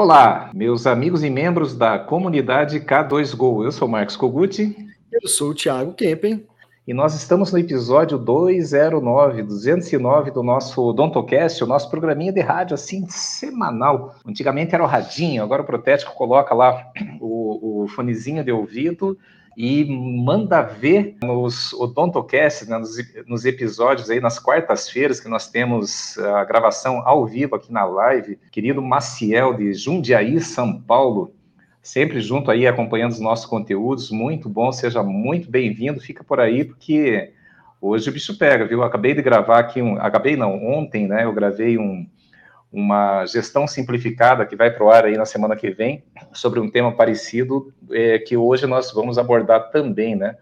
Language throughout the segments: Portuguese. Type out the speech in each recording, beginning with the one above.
Olá, meus amigos e membros da comunidade K2Go. Eu sou Marcos Koguti. Eu sou o Thiago Kempen. E nós estamos no episódio 209, 209 do nosso Odontocast, o nosso programinha de rádio, assim, semanal. Antigamente era o radinho, agora o Protético coloca lá o, o fonezinho de ouvido e manda ver nos Odontocasts, né, nos, nos, episódios aí, nas quartas-feiras, que nós temos a gravação ao vivo aqui na live, querido Maciel de Jundiaí, São Paulo, sempre junto aí, acompanhando os nossos conteúdos, muito bom, seja muito bem-vindo, fica por aí, porque hoje o bicho pega, viu? Acabei de gravar aqui, um, acabei não, ontem, né, eu gravei um, uma gestão simplificada que vai para o ar aí na semana que vem, sobre um tema parecido, é, que hoje nós vamos abordar também, né?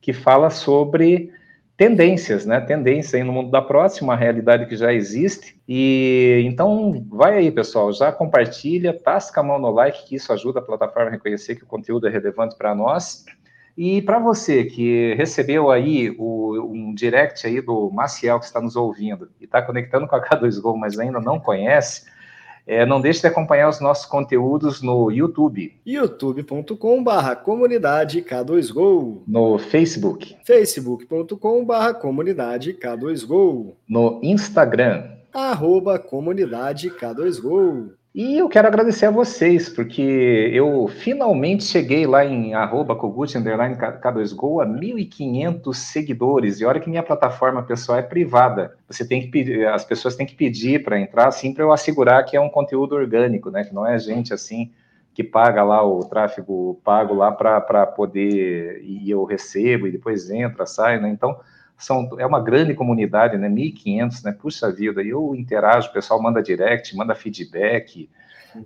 Que fala sobre tendências, né? Tendência aí no mundo da próxima, uma realidade que já existe. E então vai aí, pessoal, já compartilha, tasca a mão no like, que isso ajuda a plataforma a reconhecer que o conteúdo é relevante para nós. E para você que recebeu aí o, um direct aí do Maciel que está nos ouvindo e está conectando com a K2Go, mas ainda não conhece, é, não deixe de acompanhar os nossos conteúdos no YouTube. youtube.com.br comunidade K2Go. No Facebook. facebook.com.br comunidade K2Go. No Instagram. Arroba comunidade K2Go. E eu quero agradecer a vocês, porque eu finalmente cheguei lá em arroba Kogut, underline K2Go, a 1.500 seguidores. E olha que minha plataforma pessoal é privada. Você tem que pedir, as pessoas têm que pedir para entrar, assim, para eu assegurar que é um conteúdo orgânico, né? Que não é gente assim que paga lá o tráfego pago lá para poder, e eu recebo, e depois entra, sai, né? Então, são, é uma grande comunidade, né? 1.500, né? Puxa vida, eu interajo, o pessoal manda direct, manda feedback,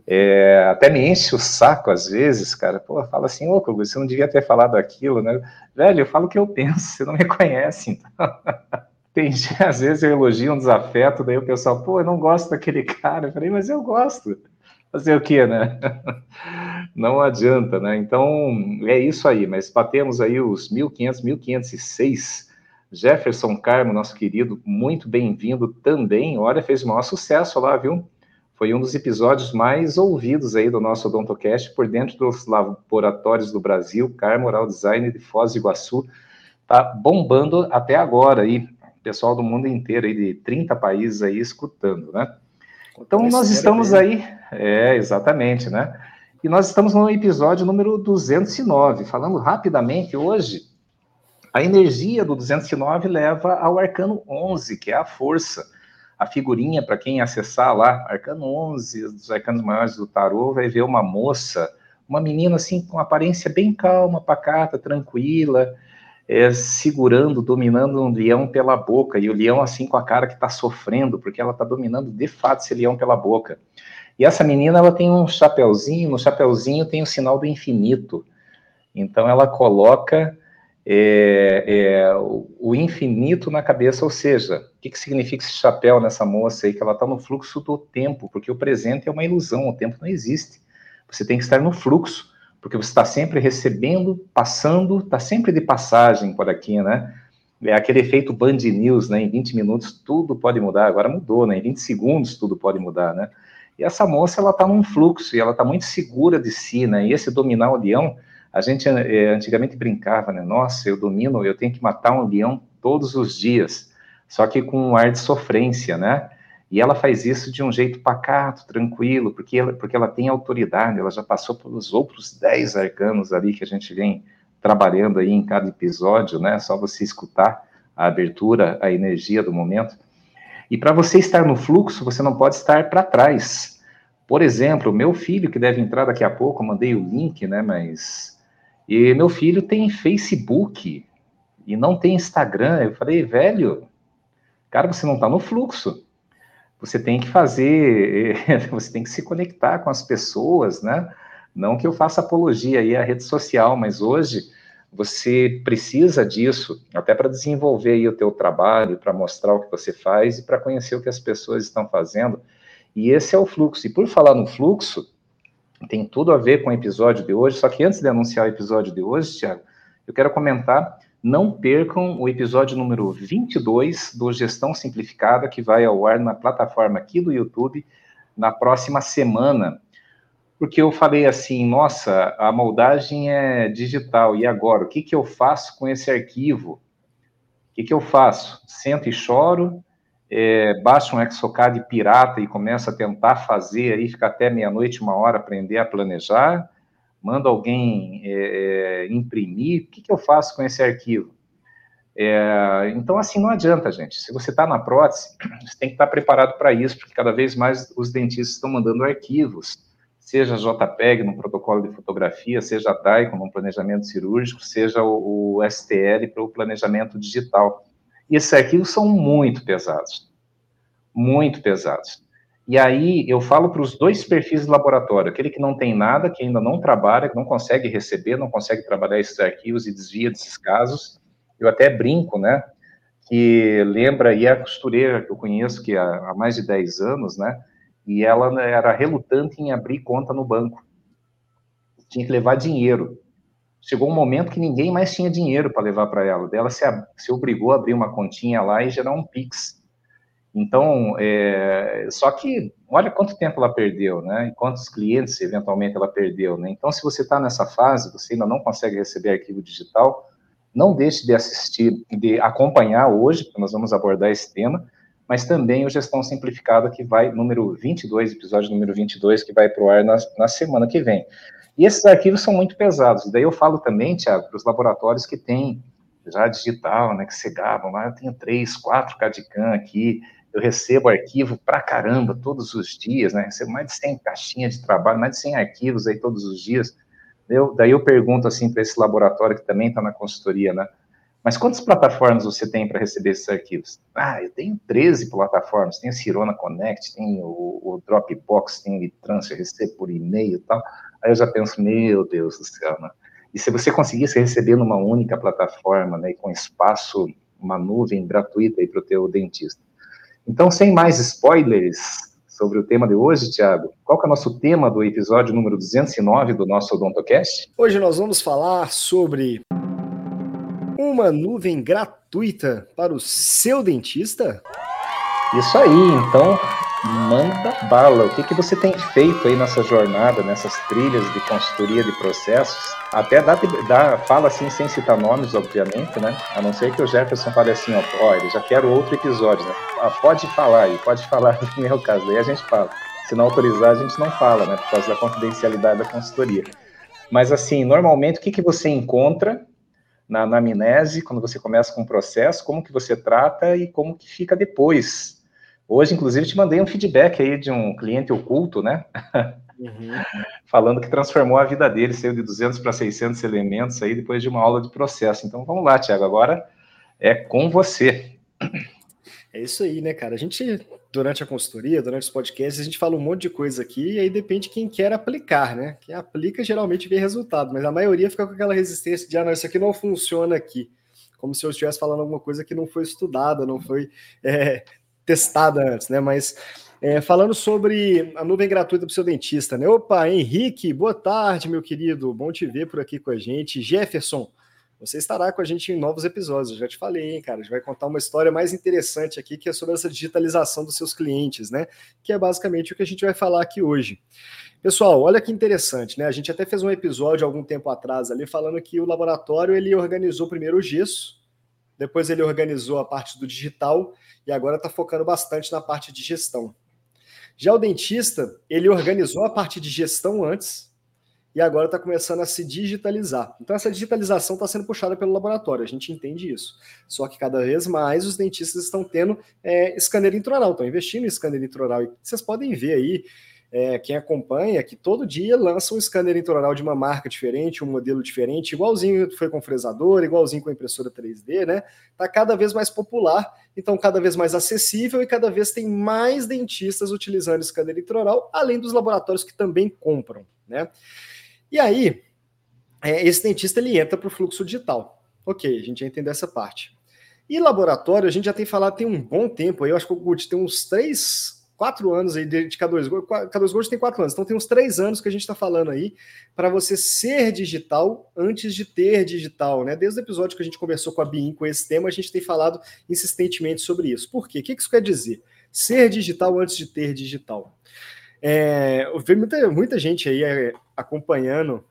é, até me enche o saco às vezes, cara. Pô, fala assim, ô, você não devia ter falado aquilo, né? Velho, eu falo o que eu penso, você não me conhece, então. Tem, às vezes eu elogio um desafeto, daí o pessoal, pô, eu não gosto daquele cara. Eu falei, mas eu gosto. Fazer o quê, né? Não adianta, né? Então, é isso aí, mas batemos aí os 1.500, 1.506 Jefferson Carmo, nosso querido, muito bem-vindo também. Olha, fez o maior sucesso lá, viu? Foi um dos episódios mais ouvidos aí do nosso Odontocast por dentro dos laboratórios do Brasil, Carmo Oral Design de Foz do Iguaçu. Tá bombando até agora aí, pessoal do mundo inteiro aí, de 30 países aí escutando, né? Então nós estamos aí, é, exatamente, né? E nós estamos no episódio número 209, falando rapidamente hoje a energia do 209 leva ao arcano 11, que é a força. A figurinha, para quem acessar lá, arcano 11, dos arcanos maiores do tarô, vai ver uma moça, uma menina assim com aparência bem calma, pacata, tranquila, é, segurando, dominando um leão pela boca, e o leão assim com a cara que está sofrendo, porque ela está dominando de fato esse leão pela boca. E essa menina, ela tem um chapeuzinho, no chapeuzinho tem o sinal do infinito. Então ela coloca é, é, o infinito na cabeça, ou seja, o que, que significa esse chapéu nessa moça aí, que ela está no fluxo do tempo, porque o presente é uma ilusão, o tempo não existe. Você tem que estar no fluxo, porque você está sempre recebendo, passando, está sempre de passagem por aqui, né? É aquele efeito Band News, né? Em 20 minutos tudo pode mudar, agora mudou, né? Em 20 segundos tudo pode mudar, né? E essa moça, ela está num fluxo, e ela está muito segura de si, né? E esse dominar o leão a gente é, antigamente brincava, né? Nossa, eu domino, eu tenho que matar um leão todos os dias, só que com um ar de sofrência, né? E ela faz isso de um jeito pacato, tranquilo, porque ela, porque ela tem autoridade, ela já passou pelos outros dez arcanos ali que a gente vem trabalhando aí em cada episódio, né? Só você escutar a abertura, a energia do momento. E para você estar no fluxo, você não pode estar para trás. Por exemplo, meu filho, que deve entrar daqui a pouco, eu mandei o link, né? Mas e meu filho tem Facebook e não tem Instagram. Eu falei, velho, cara, você não está no fluxo. Você tem que fazer, você tem que se conectar com as pessoas, né? Não que eu faça apologia aí à rede social, mas hoje você precisa disso até para desenvolver aí o teu trabalho, para mostrar o que você faz e para conhecer o que as pessoas estão fazendo. E esse é o fluxo. E por falar no fluxo, tem tudo a ver com o episódio de hoje, só que antes de anunciar o episódio de hoje, Tiago, eu quero comentar, não percam o episódio número 22 do Gestão Simplificada, que vai ao ar na plataforma aqui do YouTube na próxima semana. porque eu falei assim, nossa, a moldagem é digital, e agora? O que, que eu faço com esse arquivo? O que, que eu faço? Sento e choro, é, baixo um Exocad pirata e começo a tentar fazer, aí fica até meia-noite, uma hora, aprender a planejar, mando alguém é, é, imprimir, o que, que eu faço com esse arquivo? É, então, assim, não adianta, gente. Se você está na prótese, você tem que estar preparado para isso, porque cada vez mais os dentistas estão mandando arquivos seja JPEG no protocolo de fotografia, seja a DAICO no planejamento cirúrgico, seja o, o STL para o planejamento digital. Esses arquivos são muito pesados, muito pesados. E aí eu falo para os dois perfis de laboratório, aquele que não tem nada, que ainda não trabalha, que não consegue receber, não consegue trabalhar esses arquivos e desvia desses casos. Eu até brinco, né, que lembra, e é a costureira que eu conheço, que há, há mais de 10 anos, né, e ela era relutante em abrir conta no banco. Tinha que levar dinheiro. Chegou um momento que ninguém mais tinha dinheiro para levar para ela. Ela se, se, obrigou a abrir uma continha lá e gerar um Pix. Então, é, só que olha quanto tempo ela perdeu, né? E quantos clientes eventualmente ela perdeu, né? Então, se você está nessa fase, você ainda não consegue receber arquivo digital, não deixe de assistir, de acompanhar hoje, porque nós vamos abordar esse tema, mas também o Gestão Simplificada, que vai, número 22, episódio número 22, que vai para o ar na, na semana que vem. E esses arquivos são muito pesados. Daí eu falo também, Tiago, para os laboratórios que têm já digital, né, que se gavam, lá eu tenho três, quatro CAD-CAM aqui, eu recebo arquivo pra caramba todos os dias, né, recebo mais de 100 caixinhas de trabalho, mais de 100 arquivos aí todos os dias. Eu, daí eu pergunto assim para esse laboratório que também está na consultoria, né, mas quantas plataformas você tem para receber esses arquivos? Ah, eu tenho 13 plataformas. Tem o Cirona Connect, tem o, o Dropbox, tem o e-transfer, recebo por e-mail e tal. Aí eu já penso, meu Deus do céu, né? E se você conseguisse receber numa única plataforma, né, com espaço, uma nuvem gratuita aí para o teu dentista. Então, sem mais spoilers sobre o tema de hoje, Tiago, qual que é o nosso tema do episódio número 209 do nosso Odontocast? Hoje nós vamos falar sobre uma nuvem gratuita para o seu dentista? Isso aí, então manda bala. O que, que você tem feito aí nessa jornada, nessas trilhas de consultoria de processos? Até dá, dá, fala assim sem citar nomes, obviamente, né? A não ser que o Jefferson fale assim, ó, ele já quero outro episódio, né? Ah, pode falar aí, pode falar no meu caso, aí a gente fala. Se não autorizar, a gente não fala, né? Por causa da confidencialidade da consultoria. Mas assim, normalmente o que, que você encontra na anamnese, quando você começa com o processo, como que você trata e como que fica depois. Hoje, inclusive, te mandei um feedback aí de um cliente oculto, né? Uhum. Falando que transformou a vida dele, saiu de 200 para 600 elementos aí depois de uma aula de processo. Então, vamos lá, Tiago, agora é com você. É isso aí, né, cara? A gente, durante a consultoria, durante os podcasts, a gente fala um monte de coisa aqui e aí depende de quem quer aplicar, né? Quem aplica geralmente vê resultado, mas a maioria fica com aquela resistência de, ah, não, isso aqui não funciona aqui. Como se eu estivesse falando alguma coisa que não foi estudada, não foi é, testada antes, né? Mas é, falando sobre a nuvem gratuita para o seu dentista, né? Opa, Henrique, boa tarde, meu querido. Bom te ver por aqui com a gente. Jefferson, você estará com a gente em novos episódios. Eu já te falei, hein, cara. A gente vai contar uma história mais interessante aqui, que é sobre essa digitalização dos seus clientes, né? Que é basicamente o que a gente vai falar aqui hoje. Pessoal, olha que interessante, né? A gente até fez um episódio algum tempo atrás ali falando que o laboratório ele organizou primeiro o gesso, depois ele organizou a parte do digital e agora está focando bastante na parte de gestão. Já o dentista, ele organizou a parte de gestão antes, e agora está começando a se digitalizar. Então, essa digitalização está sendo puxada pelo laboratório, a gente entende isso. Só que cada vez mais os dentistas estão tendo é, scanner intraoral, estão investindo em scanner intraoral. E vocês podem ver aí, é, quem acompanha, que todo dia lança um scanner intraoral de uma marca diferente, um modelo diferente, igualzinho foi com fresador, igualzinho com impressora 3D, né? Está cada vez mais popular, então cada vez mais acessível e cada vez tem mais dentistas utilizando scanner intraoral, além dos laboratórios que também compram, né? E aí, é, esse dentista ele entra para o fluxo digital. Ok, a gente já entendeu essa parte. E laboratório, a gente já tem falado tem um bom tempo aí, eu acho que o Gucci tem uns três, quatro anos aí de K2 Gold. K2 Gold tem quatro anos, então tem uns três anos que a gente está falando aí para você ser digital antes de ter digital, né? Desde o episódio que a gente conversou com a BIM com esse tema, a gente tem falado insistentemente sobre isso. Por quê? O que isso quer dizer? Ser digital antes de ter digital. É, eu vi muita, muita gente aí é, acompanhando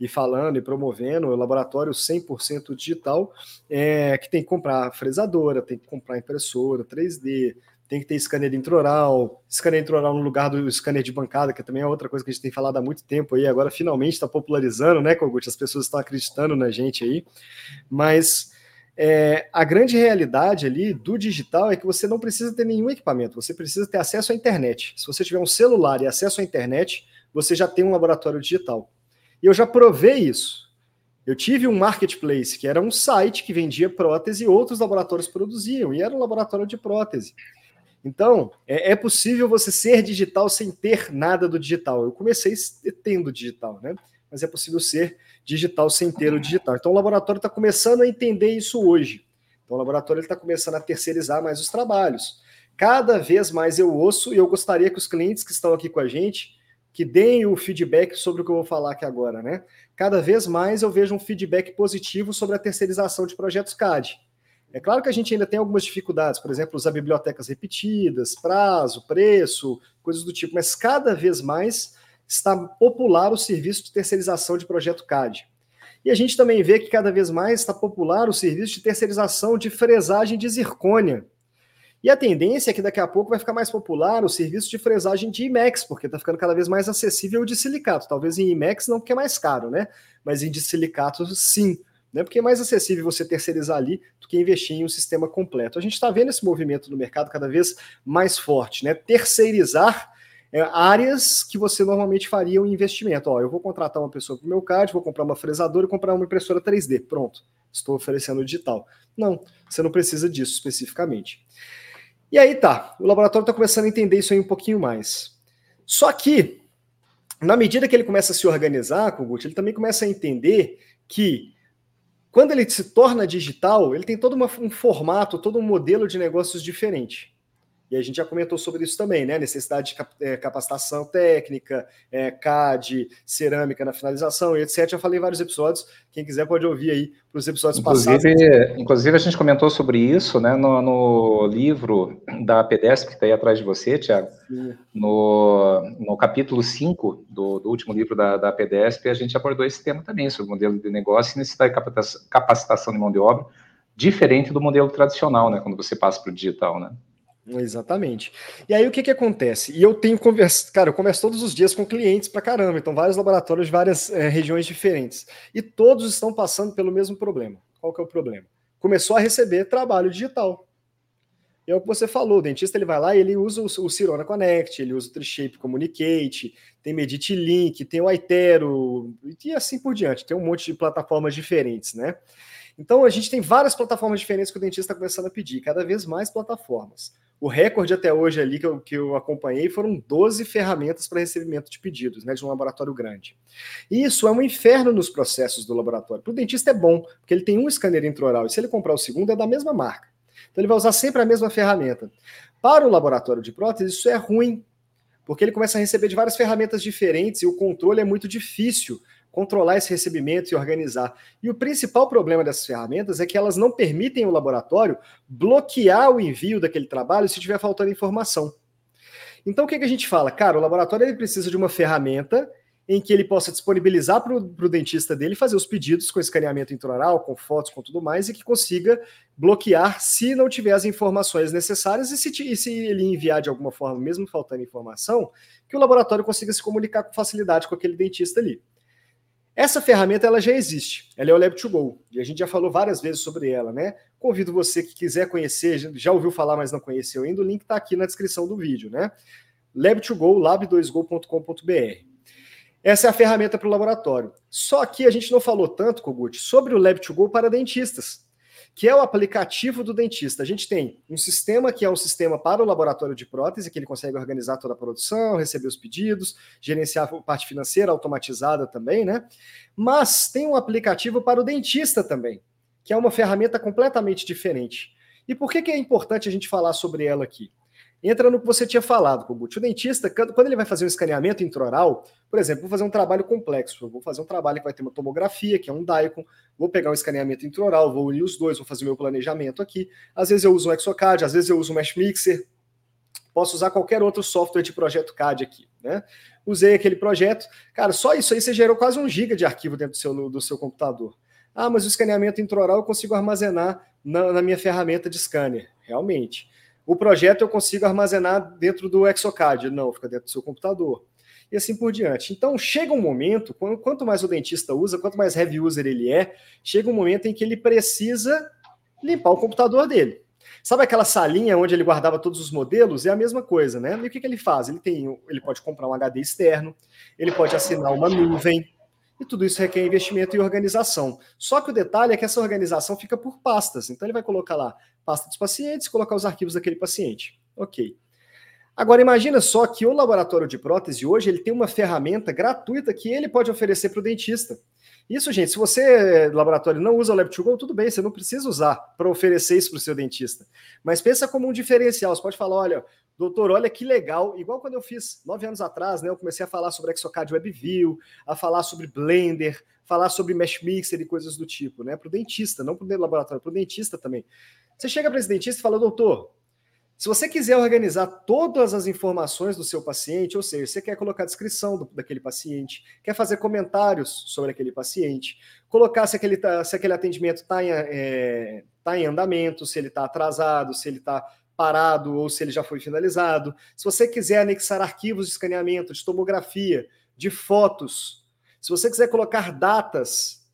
e falando e promovendo o laboratório 100% digital, é, que tem que comprar fresadora, tem que comprar impressora 3D, tem que ter scanner intraoral, scanner intraoral no lugar do scanner de bancada, que também é outra coisa que a gente tem falado há muito tempo aí, agora finalmente está popularizando, né, Kogut? As pessoas estão acreditando na gente aí, mas é, a grande realidade ali do digital é que você não precisa ter nenhum equipamento, você precisa ter acesso à internet. Se você tiver um celular e acesso à internet, você já tem um laboratório digital. E eu já provei isso. Eu tive um marketplace, que era um site que vendia prótese e outros laboratórios produziam, e era um laboratório de prótese. Então, é, é, possível você ser digital sem ter nada do digital. Eu comecei tendo digital, né? Mas é possível ser digital sem ter o digital. Então, o laboratório está começando a entender isso hoje. Então, o laboratório está começando a terceirizar mais os trabalhos. Cada vez mais eu ouço e eu gostaria que os clientes que estão aqui com a gente que deem o feedback sobre o que eu vou falar aqui agora, né? Cada vez mais eu vejo um feedback positivo sobre a terceirização de projetos CAD. É claro que a gente ainda tem algumas dificuldades, por exemplo, usar bibliotecas repetidas, prazo, preço, coisas do tipo, mas cada vez mais está popular o serviço de terceirização de projeto CAD. E a gente também vê que cada vez mais está popular o serviço de terceirização de fresagem de zircônia. E a tendência é que daqui a pouco vai ficar mais popular o serviço de fresagem de IMEX, porque está ficando cada vez mais acessível o de silicato. Talvez em IMEX não, porque é mais caro, né? Mas em de silicato, sim né? Porque é mais acessível você terceirizar ali do que investir em um sistema completo. A gente está vendo esse movimento no mercado cada vez mais forte, né? Terceirizar é, áreas que você normalmente faria um investimento. Ó, eu vou contratar uma pessoa para o meu CAD, vou comprar uma fresadora e comprar uma impressora 3D. Pronto, estou oferecendo digital. Não, você não precisa disso especificamente. E aí tá, o laboratório está começando a entender isso aí um pouquinho mais. Só que, na medida que ele começa a se organizar, Kogut, ele também começa a entender que quando ele se torna digital, ele tem todo uma, um formato, todo um modelo de negócios diferente. E a gente já comentou sobre isso também, né? Necessidade de é, capacitação técnica, é, CAD, cerâmica na finalização e etc. Já falei em vários episódios. Quem quiser pode ouvir aí para os episódios inclusive, passados. Inclusive, a gente comentou sobre isso né, no, no livro da PDESP, que está aí atrás de você, Tiago. No, no capítulo 5 do, do último livro da, da PDESP, a gente abordou esse tema também, sobre o modelo de negócio e necessidade de capacitação de mão de obra, diferente do modelo tradicional, né, quando você passa para o digital, né? Exatamente. E aí o que que acontece? E eu tenho conversa, cara, eu converso todos os dias com clientes pra caramba, então vários laboratórios de várias é, regiões diferentes. E todos estão passando pelo mesmo problema. Qual que é o problema? Começou a receber trabalho digital. É o que você falou, o dentista ele vai lá e ele usa o, o Cirona Connect, ele usa o Trishape Communicate, tem Medit Link, tem o Aitero e assim por diante. Tem um monte de plataformas diferentes, né? Então a gente tem várias plataformas diferentes que o dentista está começando a pedir, cada vez mais plataformas. O recorde até hoje ali que eu, que eu acompanhei foram 12 ferramentas para recebimento de pedidos, né, de um laboratório grande. E isso é um inferno nos processos do laboratório. Para o dentista é bom, porque ele tem um scanner intraoral, e se ele comprar o segundo é da mesma marca. Então ele vai usar sempre a mesma ferramenta. Para o laboratório de prótese, isso é ruim, porque ele começa a receber de várias ferramentas diferentes e o controle é muito difícil controlar esse recebimento e organizar. E o principal problema dessas ferramentas é que elas não permitem o laboratório bloquear o envio daquele trabalho se estiver faltando informação. Então o que, que a gente fala? Cara, o laboratório ele precisa de uma ferramenta em que ele possa disponibilizar para o dentista dele fazer os pedidos com escaneamento intraoral, com fotos, com tudo mais, e que consiga bloquear se não tiver as informações necessárias e se, e se ele enviar de alguma forma, mesmo faltando informação, que o laboratório consiga se comunicar com facilidade com aquele dentista ali. Essa ferramenta ela já existe, ela é o Lab2Go, e a gente já falou várias vezes sobre ela, né? Convido você que quiser conhecer, já ouviu falar, mas não conheceu ainda, o link está aqui na descrição do vídeo, né? Lab2Go, lab2go.com.br. Essa é a ferramenta para o laboratório. Só que a gente não falou tanto, Kogut, sobre o Lab2Go para dentistas que é o aplicativo do dentista. A gente tem um sistema que é um sistema para o laboratório de prótese, que ele consegue organizar toda a produção, receber os pedidos, gerenciar a parte financeira automatizada também, né? Mas tem um aplicativo para o dentista também, que é uma ferramenta completamente diferente. E por que, que é importante a gente falar sobre ela aqui? Entra no que você tinha falado, Kogut. O dentista, quando ele vai fazer um escaneamento intraoral, por exemplo, vou fazer um trabalho complexo, vou fazer um trabalho que vai ter uma tomografia, que é um DICOM, vou pegar um escaneamento intraoral, vou unir os dois, vou fazer meu planejamento aqui. Às vezes eu uso um Exocad, às vezes eu uso um Mesh Mixer, posso usar qualquer outro software de projeto CAD aqui, né? Usei aquele projeto, cara, só isso aí você gerou quase um giga de arquivo dentro do seu, do seu computador. Ah, mas o escaneamento intraoral eu consigo armazenar na, na minha ferramenta de scanner. Realmente. O projeto eu consigo armazenar dentro do Exocad. Não, fica dentro do seu computador. E assim por diante. Então, chega um momento, quanto mais o dentista usa, quanto mais heavy user ele é, chega um momento em que ele precisa limpar o computador dele. Sabe aquela salinha onde ele guardava todos os modelos? É a mesma coisa, né? E o que, que ele faz? Ele tem, ele pode comprar um HD externo, ele pode assinar uma nuvem, e tudo isso requer investimento e organização. Só que o detalhe é que essa organização fica por pastas. Então ele vai colocar lá pasta dos pacientes, colocar os arquivos daquele paciente. Ok. Agora imagina só que o laboratório de prótese hoje ele tem uma ferramenta gratuita que ele pode oferecer para o dentista. Isso, gente, se você, laboratório, não usa o Lab2Go, tudo bem, você não precisa usar para oferecer isso para o seu dentista. Mas pensa como um diferencial. Você pode falar, olha, doutor, olha que legal. Igual quando eu fiz nove anos atrás, né? Eu comecei a falar sobre Exocad WebView, a falar sobre Blender, falar sobre Mesh Mixer e coisas do tipo, né? Para o dentista, não para o laboratório, para o dentista também. Você chega para esse dentista e fala, doutor, se você quiser organizar todas as informações do seu paciente, ou seja, você quer colocar a descrição do, daquele paciente, quer fazer comentários sobre aquele paciente, colocar se aquele, tá, se aquele atendimento está em, é, tá em andamento, se ele está atrasado, se ele está parado ou se ele já foi finalizado. Se você quiser anexar arquivos de escaneamento, de tomografia, de fotos, se você quiser colocar datas,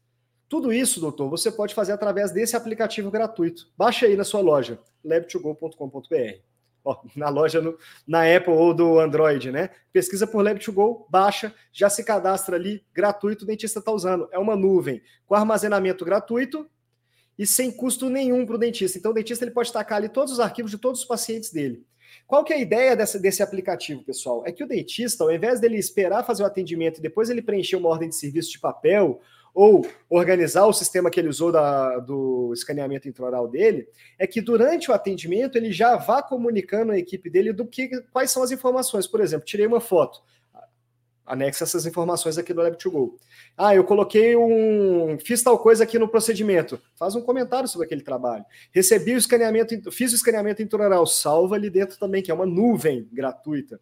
tudo isso, doutor, você pode fazer através desse aplicativo gratuito. Baixa aí na sua loja, lab2go.com.br. Na loja no, na Apple ou do Android, né? Pesquisa por Lab2Go, baixa, já se cadastra ali, gratuito, o dentista está usando. É uma nuvem com armazenamento gratuito e sem custo nenhum para o dentista. Então, o dentista ele pode tacar ali todos os arquivos de todos os pacientes dele. Qual que é a ideia dessa, desse aplicativo, pessoal? É que o dentista, ao invés dele esperar fazer o atendimento e depois ele preencher uma ordem de serviço de papel ou organizar o sistema que ele usou da, do escaneamento intraoral dele, é que durante o atendimento ele já vá comunicando à equipe dele do que quais são as informações. Por exemplo, tirei uma foto anexa essas informações aqui do Lab2Go. Ah, eu coloquei um. Fiz tal coisa aqui no procedimento. Faz um comentário sobre aquele trabalho. Recebi o escaneamento, fiz o escaneamento intraoral, salva ali dentro também, que é uma nuvem gratuita.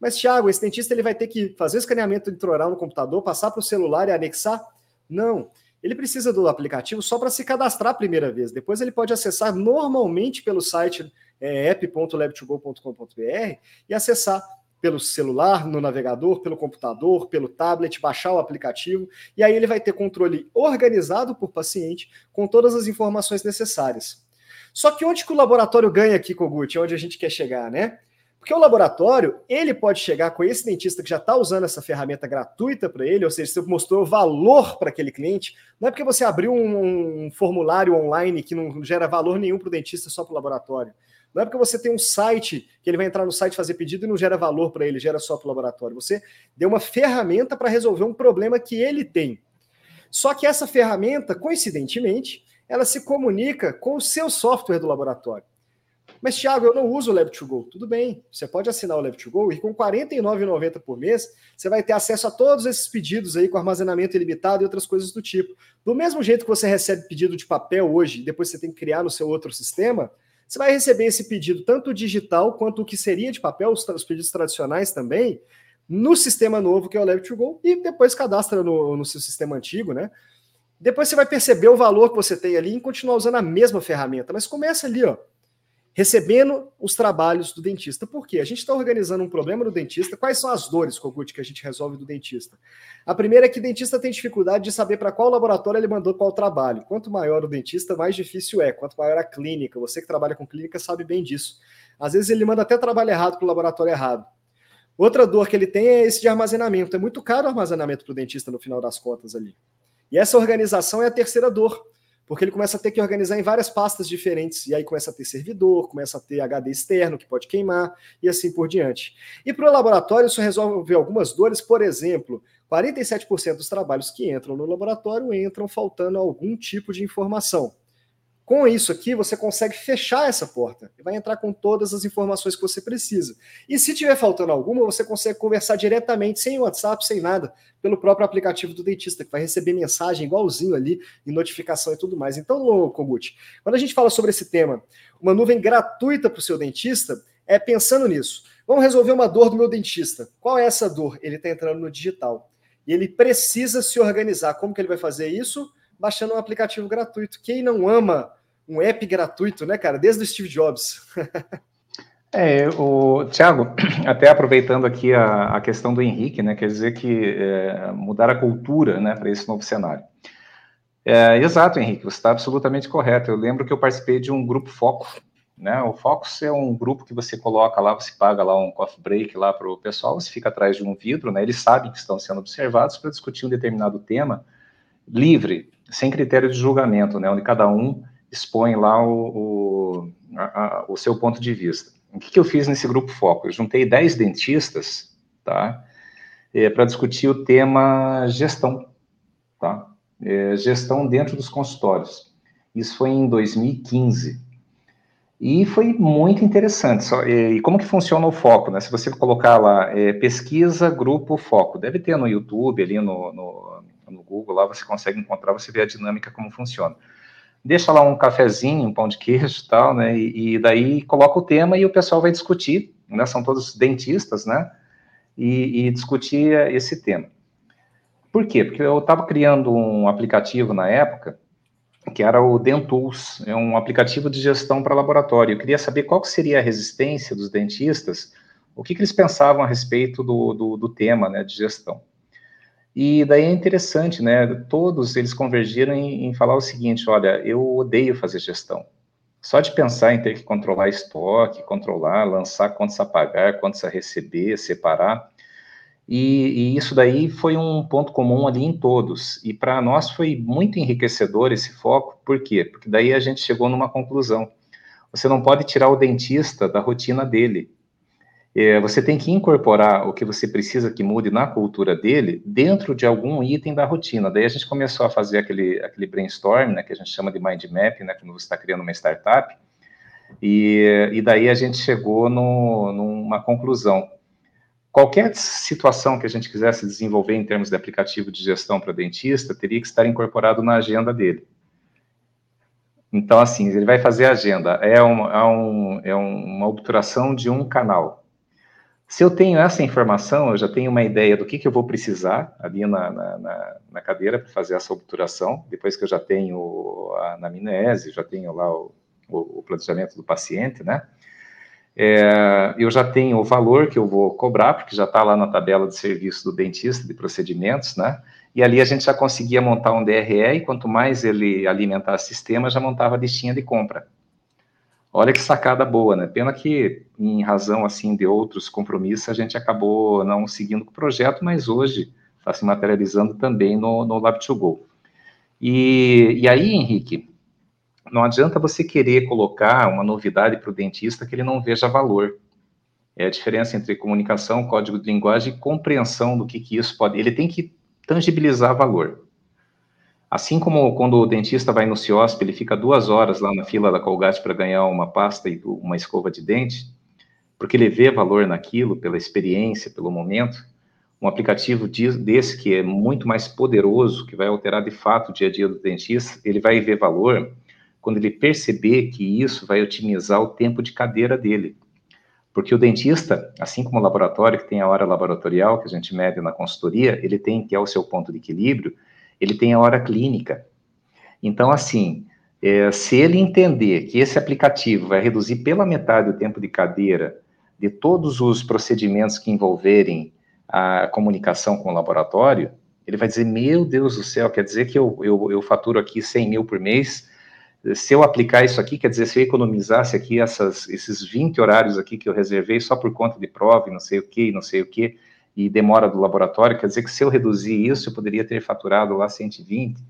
Mas, Thiago, esse dentista ele vai ter que fazer o escaneamento intraoral no computador, passar para o celular e anexar? Não. Ele precisa do aplicativo só para se cadastrar a primeira vez. Depois ele pode acessar normalmente pelo site é, app.lab2go.com.br e acessar pelo celular, no navegador, pelo computador, pelo tablet, baixar o aplicativo, e aí ele vai ter controle organizado por paciente com todas as informações necessárias. Só que onde que o laboratório ganha aqui, Kogut? É onde a gente quer chegar, né? Porque o laboratório, ele pode chegar com esse dentista que já está usando essa ferramenta gratuita para ele, ou seja, você mostrou valor para aquele cliente, não é porque você abriu um, um formulário online que não gera valor nenhum para o dentista, só para o laboratório. Não é porque você tem um site que ele vai entrar no site fazer pedido e não gera valor para ele, gera só para o laboratório. Você deu uma ferramenta para resolver um problema que ele tem. Só que essa ferramenta, coincidentemente, ela se comunica com o seu software do laboratório. Mas, Thiago, eu não uso o Lab2Go. Tudo bem, você pode assinar o Lab2Go e com R$ 49,90 por mês, você vai ter acesso a todos esses pedidos aí com armazenamento ilimitado e outras coisas do tipo. Do mesmo jeito que você recebe pedido de papel hoje, depois você tem que criar no seu outro sistema, você vai receber esse pedido, tanto digital quanto o que seria de papel, os, os pedidos tradicionais também, no sistema novo que é o Leve2Go, e depois cadastra no, no seu sistema antigo, né? Depois você vai perceber o valor que você tem ali e continuar usando a mesma ferramenta. Mas começa ali, ó recebendo os trabalhos do dentista. Por quê? A gente está organizando um problema do dentista. Quais são as dores, Kogut, que a gente resolve do dentista? A primeira é que o dentista tem dificuldade de saber para qual laboratório ele mandou qual trabalho. Quanto maior o dentista, mais difícil é. Quanto maior a clínica. Você que trabalha com clínica sabe bem disso. Às vezes ele manda até trabalho errado para o laboratório errado. Outra dor que ele tem é esse de armazenamento. É muito caro o armazenamento para o dentista no final das contas ali. E essa organização é a terceira dor porque ele começa a ter que organizar em várias pastas diferentes, e aí começa a ter servidor, começa a ter HD externo que pode queimar, e assim por diante. E para o laboratório, isso resolve algumas dores, por exemplo, 47% dos trabalhos que entram no laboratório entram faltando algum tipo de informação. Com isso aqui, você consegue fechar essa porta e vai entrar com todas as informações que você precisa. E se tiver faltando alguma, você consegue conversar diretamente, sem WhatsApp, sem nada, pelo próprio aplicativo do dentista, que vai receber mensagem igualzinho ali, e notificação e tudo mais. Então, Kogut, quando a gente fala sobre esse tema, uma nuvem gratuita para o seu dentista, é pensando nisso. Vamos resolver uma dor do meu dentista. Qual é essa dor? Ele está entrando no digital. E ele precisa se organizar. Como que ele vai fazer isso? Baixando um aplicativo gratuito. Quem não ama um app gratuito, né, cara? Desde o Steve Jobs. É, o Thiago, até aproveitando aqui a, a questão do Henrique, né, quer dizer que é, mudar a cultura, né, para esse novo cenário. É, exato, Henrique, você está absolutamente correto. Eu lembro que eu participei de um grupo Foco, né? O Focus é um grupo que você coloca lá, você paga lá um coffee break lá para o pessoal, você fica atrás de um vidro, né? Eles sabem que estão sendo observados para discutir um determinado tema livre, sem critério de julgamento, né? Onde cada um expõe lá o, o, a, o seu ponto de vista. O que, que, eu fiz nesse grupo foco? Eu juntei 10 dentistas, tá? É, para discutir o tema gestão, tá? É, gestão dentro dos consultórios. Isso foi em 2015. E foi muito interessante. Só, e, e, como que funciona o foco, né? Se você colocar lá, é, pesquisa, grupo, foco. Deve ter no YouTube, ali no, no, no Google, lá você consegue encontrar, você vê a dinâmica, como funciona deixa lá um cafezinho, um pão de queijo e tal, né? E, e, daí coloca o tema e o pessoal vai discutir, né? São todos dentistas, né? E, e discutir esse tema. Por quê? Porque eu estava criando um aplicativo na época que era o Dentools, é um aplicativo de gestão para laboratório. Eu queria saber qual seria a resistência dos dentistas, o que, que eles pensavam a respeito do, do, do tema né, de gestão. E daí é interessante, né? Todos eles convergiram em, em, falar o seguinte: olha, eu odeio fazer gestão. Só de pensar em ter que controlar estoque, controlar, lançar quantos a pagar, quantos a receber, separar. E, e isso daí foi um ponto comum ali em todos. E para nós foi muito enriquecedor esse foco, por quê? Porque daí a gente chegou numa conclusão. Você não pode tirar o dentista da rotina dele é, você tem que incorporar o que você precisa que mude na cultura dele dentro de algum item da rotina. Daí a gente começou a fazer aquele, aquele brainstorm, né, que a gente chama de mind map, né, quando você está criando uma startup, e, e daí a gente chegou no, numa conclusão. Qualquer situação que a gente quisesse desenvolver em termos de aplicativo de gestão para dentista teria que estar incorporado na agenda dele. Então, assim, ele vai fazer a agenda. É, uma, é, um, é uma obturação de um canal se eu tenho essa informação, eu já tenho uma ideia do que, que eu vou precisar ali na, na, na cadeira para fazer essa obturação, depois que eu já tenho a anamnese, já tenho lá o, o, o planejamento do paciente, né? É, eu já tenho o valor que eu vou cobrar, porque já está lá na tabela de serviço do dentista, de procedimentos, né? E ali a gente já conseguia montar um DRE, e quanto mais ele alimentar o sistema, já montava a listinha de compra. Olha que sacada boa, né? Pena que, em razão assim de outros compromissos, a gente acabou não seguindo o projeto, mas hoje está se materializando também no, no Lab2Go. E, e aí, Henrique, não adianta você querer colocar uma novidade para o dentista que ele não veja valor. É a diferença entre comunicação, código de linguagem e compreensão do que, que isso pode. Ele tem que tangibilizar valor. Assim como quando o dentista vai no CIOSP, ele fica duas horas lá na fila da Colgate para ganhar uma pasta e uma escova de dente, porque ele vê valor naquilo, pela experiência, pelo momento. Um aplicativo desse, que é muito mais poderoso, que vai alterar de fato o dia a dia do dentista, ele vai ver valor quando ele perceber que isso vai otimizar o tempo de cadeira dele. Porque o dentista, assim como o laboratório, que tem a hora laboratorial que a gente mede na consultoria, ele tem que é o seu ponto de equilíbrio, ele tem a hora clínica. Então, assim, é, se ele entender que esse aplicativo vai reduzir pela metade o tempo de cadeira de todos os procedimentos que envolverem a comunicação com o laboratório, ele vai dizer, meu Deus do céu, quer dizer que eu, eu, eu faturo aqui 100 mil por mês, se eu aplicar isso aqui, quer dizer, se eu economizasse aqui essas, esses 20 horários aqui que eu reservei só por conta de prova e não sei o que, não sei o que, e demora do laboratório, quer dizer que se eu reduzir isso, eu poderia ter faturado lá 120.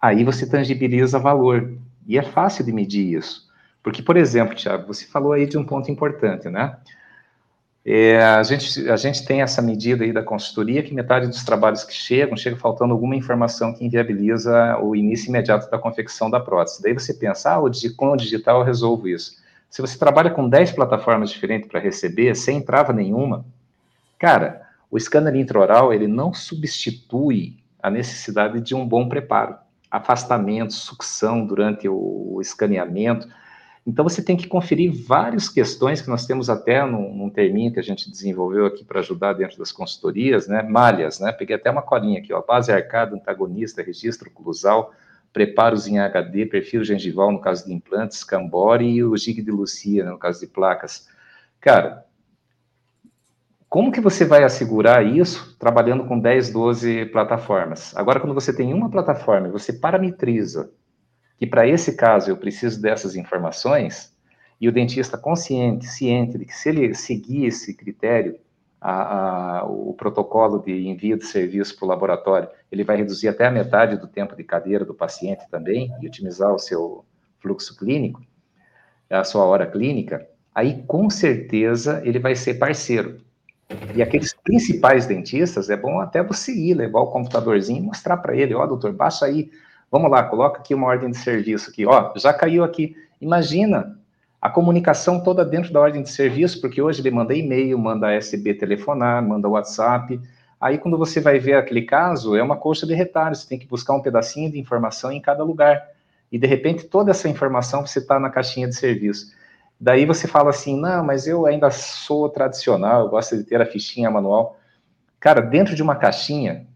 Aí você tangibiliza valor. E é fácil de medir isso. Porque, por exemplo, Tiago, você falou aí de um ponto importante, né? É, a, gente, a gente tem essa medida aí da consultoria que metade dos trabalhos que chegam, chega faltando alguma informação que inviabiliza o início imediato da confecção da prótese. Daí você pensa, ah, com o digital eu resolvo isso. Se você trabalha com 10 plataformas diferentes para receber, sem trava nenhuma, Cara, o scanner intraoral, ele não substitui a necessidade de um bom preparo. Afastamento, sucção durante o escaneamento. Então você tem que conferir várias questões que nós temos até num, num terminho que a gente desenvolveu aqui para ajudar dentro das consultorias, né? Malhas, né? Peguei até uma colinha aqui, ó. Base arcada, antagonista, registro oclusal, preparos em HD, perfil gengival no caso de implantes, Cambori e o gig de Lucia né, no caso de placas. Cara, como que você vai assegurar isso trabalhando com 10, 12 plataformas? Agora, quando você tem uma plataforma e você parametriza que para esse caso eu preciso dessas informações, e o dentista consciente, ciente de que se ele seguir esse critério, a, a, o protocolo de envio de serviço para o laboratório, ele vai reduzir até a metade do tempo de cadeira do paciente também, e otimizar o seu fluxo clínico, a sua hora clínica, aí com certeza ele vai ser parceiro. E aqueles principais dentistas, é bom até você ir, levar o computadorzinho e mostrar para ele, ó, oh, doutor, baixa aí Vamos lá, coloca aqui uma ordem de serviço aqui. Ó, já caiu aqui. Imagina a comunicação toda dentro da ordem de serviço, porque hoje ele manda e-mail, manda SB telefonar, manda WhatsApp. Aí, quando você vai ver aquele caso, é uma coxa de retalho, você tem que buscar um pedacinho de informação em cada lugar. E, de repente, toda essa informação você está na caixinha de serviço. Daí você fala assim, não, mas eu ainda sou tradicional, eu gosto de ter a fichinha manual. Cara, dentro de uma caixinha,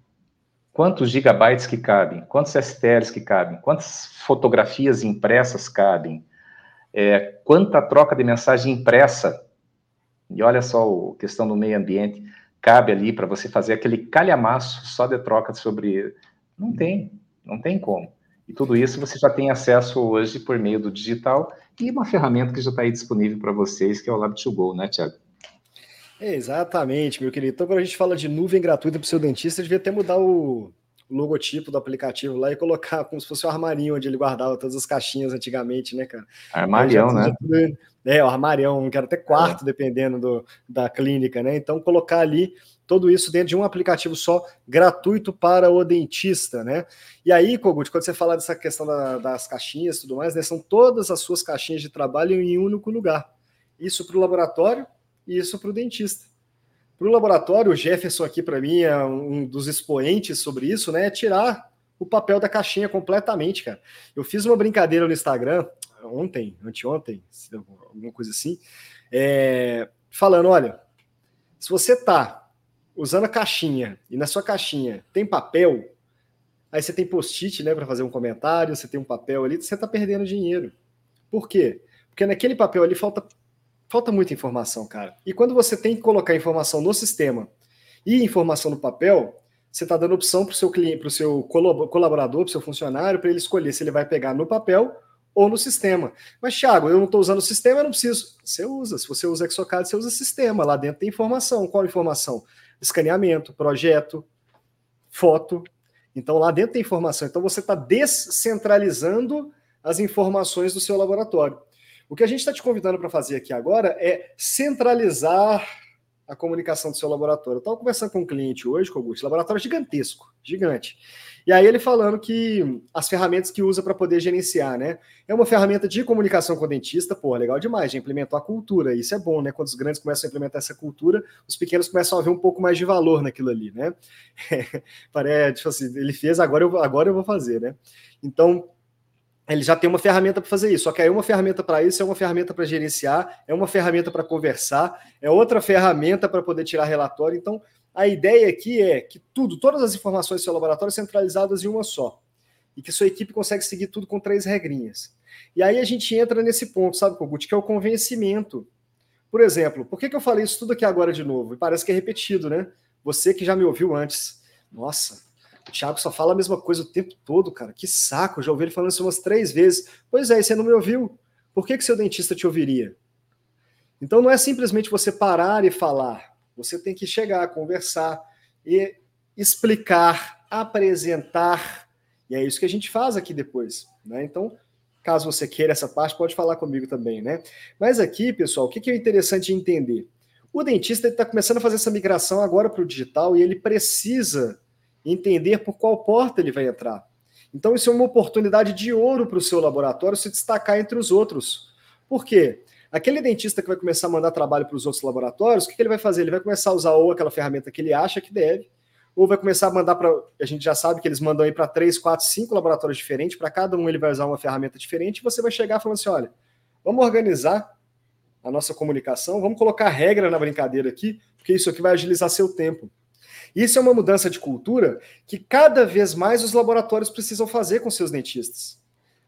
quantos gigabytes que cabem, quantos STLs que cabem, quantas fotografias impressas cabem, é, quanta troca de mensagem impressa, e olha só a questão do meio ambiente, cabe ali para você fazer aquele calhamaço só de troca sobre. Não tem, não tem como. E tudo isso você já tem acesso hoje por meio do digital e uma ferramenta que já está aí disponível para vocês, que é o Lab2Go, né, Tiago? Exatamente, meu querido. Então, quando a gente fala de nuvem gratuita para o seu dentista, devia até mudar o logotipo do aplicativo lá e colocar como se fosse o armarinho onde ele guardava todas as caixinhas antigamente, né, cara? Armarião, né? Tudo, é, o armarião, que era até quarto, é. dependendo do, da clínica, né? Então, colocar ali tudo isso dentro de um aplicativo só, gratuito para o dentista, né? E aí, Kogut, quando você fala dessa questão da, das caixinhas e tudo mais, né, são todas as suas caixinhas de trabalho em um único lugar. Isso para o laboratório, e isso para o dentista. Para o laboratório, o Jefferson aqui para mim é um dos expoentes sobre isso, né? É tirar o papel da caixinha completamente, cara. Eu fiz uma brincadeira no Instagram ontem, anteontem, alguma coisa assim, é, falando, olha, se você tá usando a caixinha e na sua caixinha tem papel, aí você tem post-it, né, para fazer um comentário, você tem um papel ali, você tá perdendo dinheiro. Por quê? Porque naquele papel ali falta falta muita informação, cara. E quando você tem que colocar informação no sistema e informação no papel, você está dando opção para o seu cliente, para o seu colaborador, para o seu funcionário, para ele escolher se ele vai pegar no papel ou no sistema. Mas, Thiago, eu não estou usando o sistema, eu não preciso. Você usa. Se você usa Exocad, você usa sistema. Lá dentro tem informação. Qual informação? Escaneamento, projeto, foto. Então, lá dentro tem informação. Então, você está descentralizando as informações do seu laboratório. O que a gente está te convidando para fazer aqui agora é centralizar a comunicação do seu laboratório. Eu estava conversando com um cliente hoje, com o Augusto, laboratório gigantesco, gigante. E aí ele falando que as ferramentas que usa para poder gerenciar, né? É uma ferramenta de comunicação com o dentista, pô, legal demais, já implementou a cultura, isso é bom, né? Quando os grandes começam a implementar essa cultura, os pequenos começam a ver um pouco mais de valor naquilo ali, né? Parece, tipo assim, ele fez, agora eu, agora eu vou fazer, né? Então, ele já tem uma ferramenta para fazer isso. Só que aí uma ferramenta para isso é uma ferramenta para gerenciar, é uma ferramenta para conversar, é outra ferramenta para poder tirar relatório. Então, a ideia aqui é que tudo, todas as informações do seu laboratório centralizadas em uma só. E que sua equipe consegue seguir tudo com três regrinhas. E aí a gente entra nesse ponto, sabe, Kogut, que é o convencimento. Por exemplo, por que, que eu falei isso tudo aqui agora de novo? E parece que é repetido, né? Você que já me ouviu antes. Nossa, o Thiago só fala a mesma coisa o tempo todo, cara. Que saco, já ouvi ele falando isso umas três vezes. Pois é, você não me ouviu. Por que, que seu dentista te ouviria? Então não é simplesmente você parar e falar. Você tem que chegar, conversar e explicar, apresentar. E é isso que a gente faz aqui depois. Né? Então, caso você queira essa parte, pode falar comigo também, né? Mas aqui, pessoal, o que é interessante de entender? O dentista está começando a fazer essa migração agora para o digital e ele precisa entender por qual porta ele vai entrar. Então, isso é uma oportunidade de ouro para o seu laboratório se destacar entre os outros. Por quê? Aquele dentista que vai começar a mandar trabalho para os outros laboratórios, o que, que ele vai fazer? Ele vai começar a usar ou aquela ferramenta que ele acha que deve, ou vai começar a mandar para. A gente já sabe que eles mandam aí para três, quatro, cinco laboratórios diferentes, para cada um ele vai usar uma ferramenta diferente, e você vai chegar falando assim: olha, Vamos organizar a nossa comunicação, vamos colocar regra na brincadeira aqui, porque isso aqui vai agilizar seu tempo. Isso é uma mudança de cultura que cada vez mais os laboratórios precisam fazer com seus dentistas.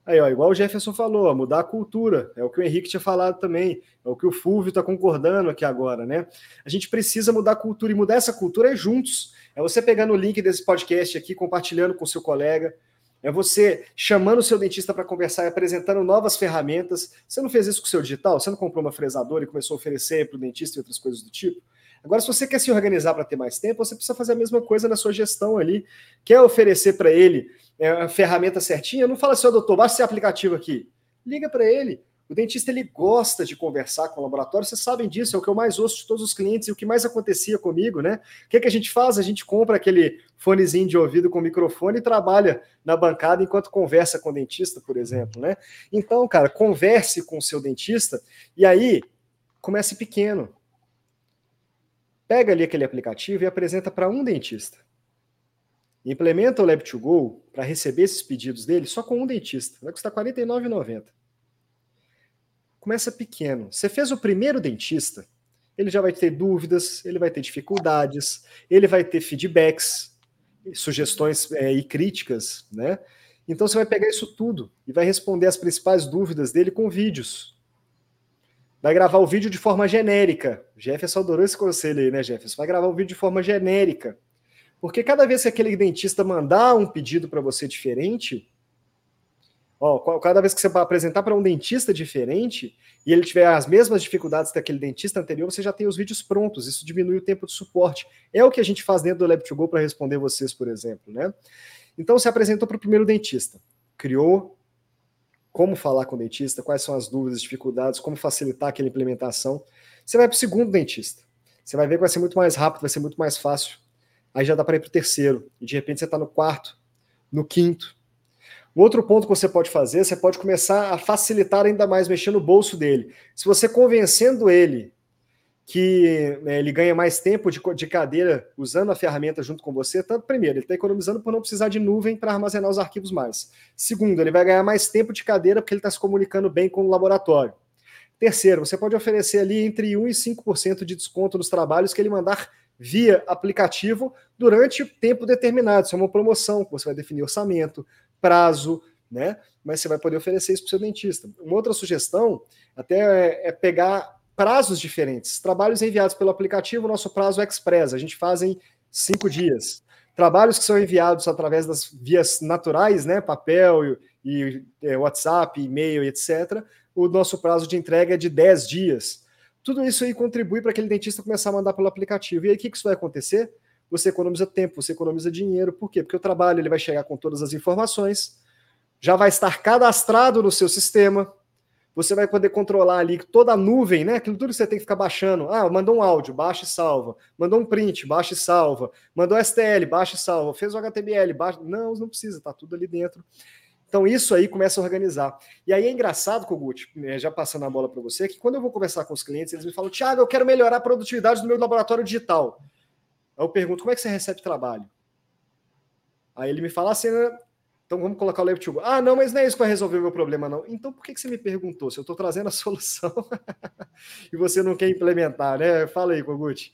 Aí, ó, igual o Jefferson falou, ó, mudar a cultura. É o que o Henrique tinha falado também. É o que o Fulvio está concordando aqui agora, né? A gente precisa mudar a cultura e mudar essa cultura é juntos. É você pegando o link desse podcast aqui, compartilhando com seu colega. É você chamando o seu dentista para conversar e apresentando novas ferramentas. Você não fez isso com o seu digital? Você não comprou uma fresadora e começou a oferecer para o dentista e outras coisas do tipo? Agora, se você quer se organizar para ter mais tempo, você precisa fazer a mesma coisa na sua gestão ali. Quer oferecer para ele é, a ferramenta certinha? Não fala assim, oh, doutor, baixa esse aplicativo aqui. Liga para ele. O dentista ele gosta de conversar com o laboratório, vocês sabem disso, é o que eu mais ouço de todos os clientes e o que mais acontecia comigo, né? O que, que a gente faz? A gente compra aquele fonezinho de ouvido com microfone e trabalha na bancada enquanto conversa com o dentista, por exemplo, né? Então, cara, converse com o seu dentista e aí comece pequeno. Pega ali aquele aplicativo e apresenta para um dentista. Implementa o Lab2Go para receber esses pedidos dele só com um dentista. Vai custar R$ 49,90. Começa pequeno. Você fez o primeiro dentista, ele já vai ter dúvidas, ele vai ter dificuldades, ele vai ter feedbacks, sugestões é, e críticas, né? Então você vai pegar isso tudo e vai responder as principais dúvidas dele com vídeos vai gravar o vídeo de forma genérica. Jefferson adorou esse conselho aí, né, Jefferson? Vai gravar o vídeo de forma genérica. Porque cada vez que aquele dentista mandar um pedido para você diferente, ó, cada vez que você apresentar para um dentista diferente e ele tiver as mesmas dificuldades daquele dentista anterior, você já tem os vídeos prontos. Isso diminui o tempo de suporte. É o que a gente faz dentro do Lab2Go para responder vocês, por exemplo, né? Então, você apresentou para o primeiro dentista, criou como falar com o dentista, quais são as dúvidas, dificuldades, como facilitar aquela implementação. Você vai para o segundo dentista. Você vai ver que vai ser muito mais rápido, vai ser muito mais fácil. Aí já dá para ir para o terceiro. E de repente você está no quarto, no quinto. Um outro ponto que você pode fazer, você pode começar a facilitar ainda mais, mexer no bolso dele. Se você convencendo ele que né, ele ganha mais tempo de, de, cadeira usando a ferramenta junto com você, tanto primeiro, ele está economizando por não precisar de nuvem para armazenar os arquivos mais. Segundo, ele vai ganhar mais tempo de cadeira porque ele está se comunicando bem com o laboratório. Terceiro, você pode oferecer ali entre 1 e 5% de desconto nos trabalhos que ele mandar via aplicativo durante tempo determinado. Isso é uma promoção, você vai definir orçamento, prazo, né? Mas você vai poder oferecer isso para o seu dentista. Uma outra sugestão até é, é pegar prazos diferentes. Trabalhos enviados pelo aplicativo, nosso prazo é express, a gente faz em cinco dias. Trabalhos que são enviados através das vias naturais, né, papel e, e é, WhatsApp, e-mail, etc., o nosso prazo de entrega é de 10 dias. Tudo isso aí contribui para aquele dentista começar a mandar pelo aplicativo. E aí o que, que isso vai acontecer? Você economiza tempo, você economiza dinheiro. Por quê? Porque o trabalho ele vai chegar com todas as informações, já vai estar cadastrado no seu sistema, você vai poder controlar ali toda a nuvem, né? Aquilo tudo que você tem que ficar baixando. Ah, mandou um áudio, baixa e salva. Mandou um print, baixa e salva. Mandou STL, baixa e salva. Fez o HTML, baixa. Não, não precisa, tá tudo ali dentro. Então isso aí começa a organizar. E aí é engraçado, Kogut, né, já passando a bola para você, que quando eu vou conversar com os clientes, eles me falam, Thiago, eu quero melhorar a produtividade do meu laboratório digital. Aí eu pergunto, como é que você recebe trabalho? Aí ele me fala assim, então vamos colocar o Left Ah, não, mas não é isso que vai resolver o meu problema, não. Então por que, que você me perguntou? Se eu estou trazendo a solução e você não quer implementar, né? Fala aí, Kogut.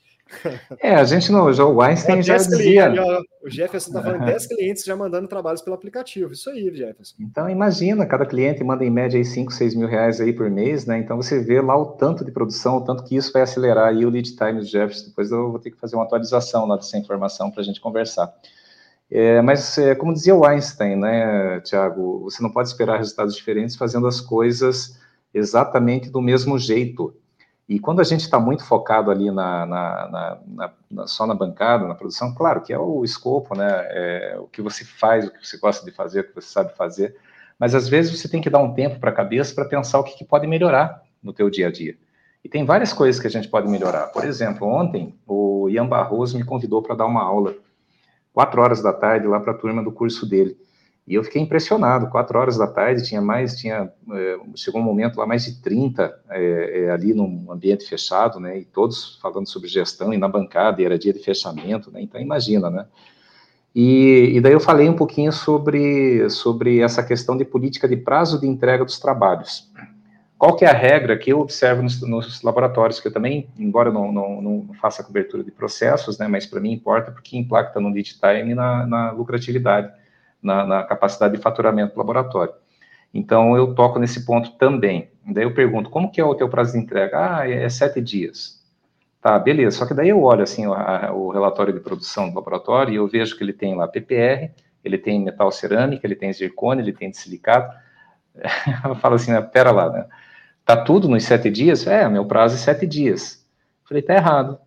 É, a gente não, o Einstein é, já dizia. Ó, o Jefferson está falando 10 clientes já mandando trabalhos pelo aplicativo. Isso aí, Jefferson. Então imagina, cada cliente manda em média aí 5, 6 mil reais aí por mês, né? Então você vê lá o tanto de produção, o tanto que isso vai acelerar aí o lead time do Jefferson. Depois eu vou ter que fazer uma atualização lá dessa informação para a gente conversar. É, mas, é, como dizia o Einstein, né, Tiago, você não pode esperar resultados diferentes fazendo as coisas exatamente do mesmo jeito. E quando a gente está muito focado ali na, na, na, na, só na bancada, na produção, claro que é o escopo, né, é o que você faz, o que você gosta de fazer, o que você sabe fazer, mas às vezes você tem que dar um tempo para a cabeça para pensar o que, que pode melhorar no teu dia a dia. E tem várias coisas que a gente pode melhorar. Por exemplo, ontem o Ian Barroso me convidou para dar uma aula quatro horas da tarde lá para a turma do curso dele. E eu fiquei impressionado, quatro horas da tarde, tinha mais, tinha, é, chegou um momento lá, mais de 30 é, é, ali num ambiente fechado, né, e todos falando sobre gestão, e na bancada, e era dia de fechamento, né, então imagina, né. E, e daí eu falei um pouquinho sobre, sobre essa questão de política de prazo de entrega dos trabalhos. Qual que é a regra que eu observo nos, nos laboratórios, que eu também, embora não, não, não faça cobertura de processos, né, mas para mim importa porque impacta no lead time na, na lucratividade, na, na, capacidade de faturamento do laboratório. Então, eu toco nesse ponto também. Daí eu pergunto, como que é o teu prazo de entrega? Ah, é sete dias. Tá, beleza. Só que daí eu olho, assim, o, a, o relatório de produção do laboratório e eu vejo que ele tem lá PPR, ele tem metal cerâmica, ele tem zircônio, ele tem silicato. Eu falo assim, né, pera lá, né? Tá tudo nos sete dias? É, meu prazo é sete dias. Falei, tá errado.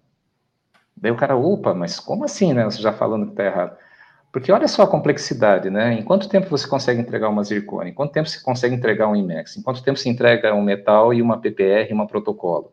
Daí o cara, opa, mas como assim, né? Você já falando que tá errado. Porque olha só a complexidade, né? Em quanto tempo você consegue entregar uma zircônia? Em quanto tempo você consegue entregar um IMEX? Em quanto tempo se entrega um metal e uma PPR e uma protocolo?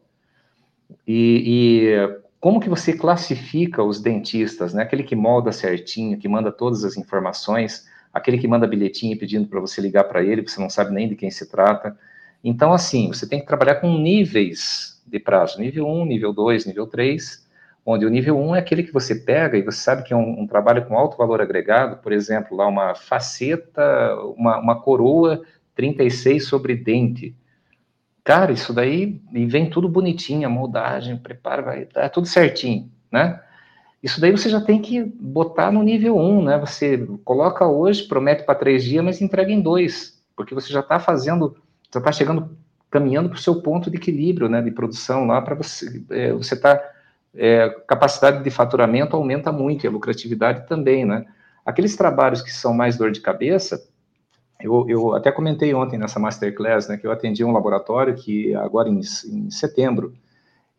E, e, como que você classifica os dentistas, né? Aquele que molda certinho, que manda todas as informações, aquele que manda bilhetinho pedindo para você ligar para ele, você não sabe nem de quem se trata. Então, assim, você tem que trabalhar com níveis de prazo, nível 1, nível 2, nível 3, onde o nível 1 é aquele que você pega e você sabe que é um, um trabalho com alto valor agregado, por exemplo, lá uma faceta, uma, uma coroa 36 sobre dente. Cara, isso daí, e vem tudo bonitinho, a moldagem, prepara, vai, tá tudo certinho, né? Isso daí você já tem que botar no nível 1, né? Você coloca hoje, promete para três dias, mas entrega em dois, porque você já está fazendo você está chegando, caminhando para o seu ponto de equilíbrio, né, de produção lá, para você, é, você está, é, capacidade de faturamento aumenta muito, e a lucratividade também, né. Aqueles trabalhos que são mais dor de cabeça, eu, eu até comentei ontem nessa masterclass, né, que eu atendi um laboratório que agora em, em setembro,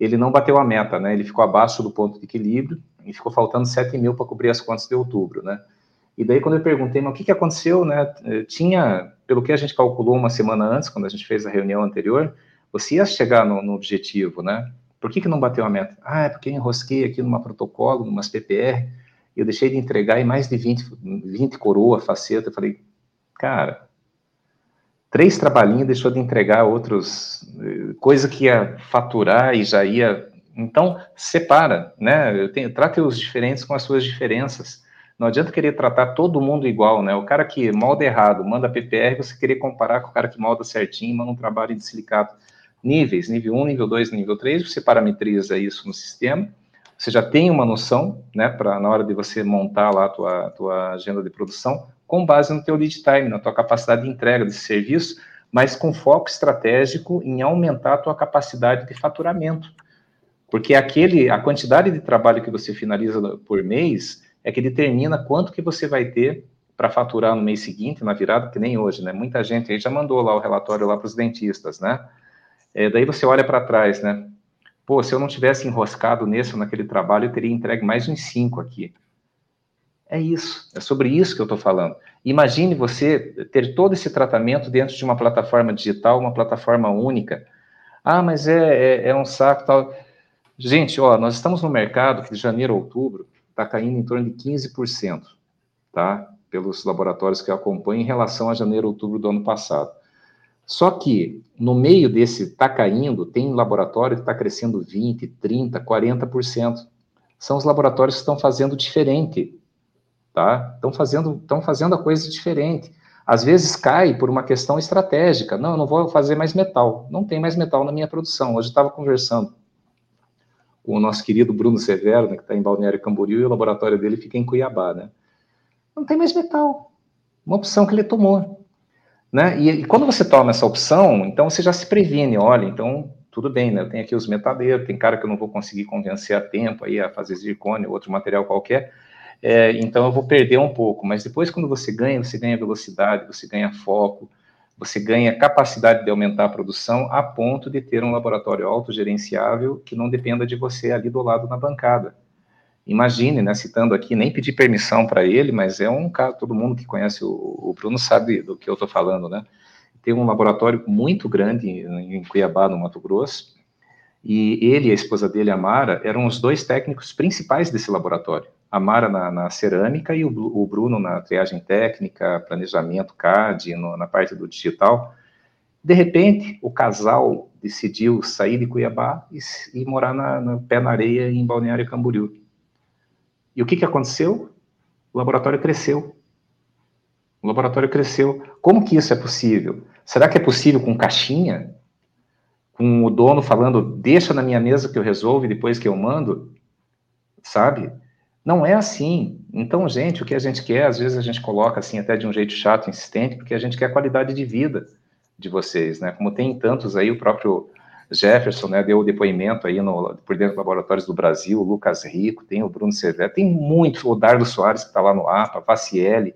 ele não bateu a meta, né, ele ficou abaixo do ponto de equilíbrio, e ficou faltando 7 mil para cobrir as contas de outubro, né. E daí, quando eu perguntei, mas o que, que aconteceu, né? Tinha, pelo que a gente calculou uma semana antes, quando a gente fez a reunião anterior, você ia chegar no, no objetivo, né? Por que, que não bateu a meta? Ah, é porque eu enrosquei aqui numa protocolo, numas PPR, e eu deixei de entregar em mais de 20, 20 coroa, faceta. Eu falei, cara, três trabalhinhos deixou de entregar outros, eh, coisa que ia faturar e já ia. Então, separa, né? Eu tenho, trate os diferentes com as suas diferenças. Não adianta querer tratar todo mundo igual, né? O cara que molda errado, manda PPR, você querer comparar com o cara que molda certinho, manda um trabalho de silicato. Níveis, nível 1, nível 2, nível 3, você parametriza isso no sistema, você já tem uma noção, né, para na hora de você montar lá a tua, tua agenda de produção, com base no teu lead time, na tua capacidade de entrega desse serviço, mas com foco estratégico em aumentar a tua capacidade de faturamento. Porque aquele, a quantidade de trabalho que você finaliza por mês é que determina quanto que você vai ter para faturar no mês seguinte, na virada, que nem hoje, né? Muita gente aí já mandou lá o relatório lá para os dentistas, né? É, daí você olha para trás, né? Pô, se eu não tivesse enroscado nesse ou naquele trabalho, eu teria entregue mais uns cinco aqui. É isso, é sobre isso que eu estou falando. Imagine você ter todo esse tratamento dentro de uma plataforma digital, uma plataforma única. Ah, mas é, é, é um saco tal. Gente, ó, nós estamos no mercado que de janeiro a outubro está caindo em torno de 15%, tá? Pelos laboratórios que eu acompanho em relação a janeiro, outubro do ano passado. Só que no meio desse está caindo, tem laboratório que está crescendo 20, 30, 40%. São os laboratórios que estão fazendo diferente, tá? Estão fazendo, estão fazendo a coisa diferente. Às vezes cai por uma questão estratégica. Não, eu não vou fazer mais metal. Não tem mais metal na minha produção. Hoje estava conversando o nosso querido Bruno Severo, né, que está em Balneário Camboriú, e o laboratório dele fica em Cuiabá, né? Não tem mais metal. Uma opção que ele tomou. Né? E, e, quando você toma essa opção, então você já se previne, olha, então tudo bem, né? Eu tenho aqui os metaleiros, tem cara que eu não vou conseguir convencer a tempo aí a fazer zircônio, outro material qualquer, é, então eu vou perder um pouco, mas depois quando você ganha, você ganha velocidade, você ganha foco, você ganha capacidade de aumentar a produção a ponto de ter um laboratório autogerenciável que não dependa de você ali do lado na bancada. Imagine, né, citando aqui, nem pedir permissão para ele, mas é um caso, todo mundo que conhece o, o Bruno sabe do que eu estou falando, né? Tem um laboratório muito grande em Cuiabá, no Mato Grosso, e ele e a esposa dele, a Mara, eram os dois técnicos principais desse laboratório a Mara na, na cerâmica e o, o, Bruno na triagem técnica, planejamento CAD, no, na parte do digital. De repente, o casal decidiu sair de Cuiabá e, e morar na, no pé na areia em Balneário Camboriú. E o que, que aconteceu? O laboratório cresceu. O laboratório cresceu. Como que isso é possível? Será que é possível com caixinha? com o dono falando, deixa na minha mesa que eu resolvo e depois que eu mando, sabe? Não é assim. Então, gente, o que a gente quer, às vezes a gente coloca assim até de um jeito chato, insistente, porque a gente quer a qualidade de vida de vocês, né? Como tem tantos aí, o próprio Jefferson, né, deu o depoimento aí no, por dentro dos laboratórios do Brasil, o Lucas Rico, tem o Bruno Severo, tem muito, o Dardo Soares que está lá no APA, Vaciele,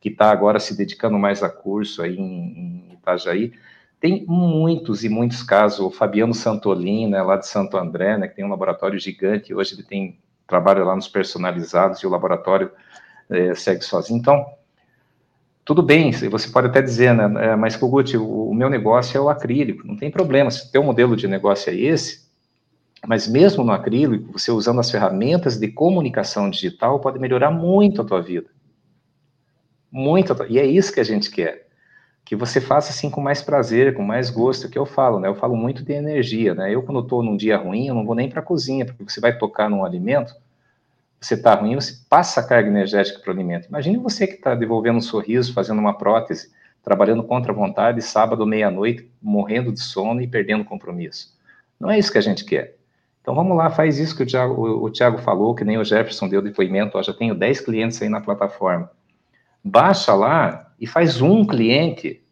que está agora se dedicando mais a curso aí em, em Itajaí, tem muitos e muitos casos, o Fabiano Santolin, né, lá de Santo André, né, que tem um laboratório gigante, hoje ele tem trabalho lá nos personalizados e o laboratório é, segue sozinho. Então, tudo bem, você pode até dizer, né, é, mas Kogut, o, o meu negócio é o acrílico, não tem problema, se o teu modelo de negócio é esse, mas mesmo no acrílico, você usando as ferramentas de comunicação digital, pode melhorar muito a tua vida. Muito, e é isso que a gente quer que você faça assim com mais prazer, com mais gosto, que eu falo, né? Eu falo muito de energia, né? Eu quando estou num dia ruim, eu não vou nem para a cozinha, porque você vai tocar num alimento, você está ruim, você passa a carga energética para o alimento. Imagine você que está devolvendo um sorriso, fazendo uma prótese, trabalhando contra a vontade, sábado, meia-noite, morrendo de sono e perdendo compromisso. Não é isso que a gente quer. Então vamos lá, faz isso que o Thiago, o, o Thiago falou, que nem o Jefferson deu depoimento, ó, já tenho 10 clientes aí na plataforma. Baixa lá e faz um cliente.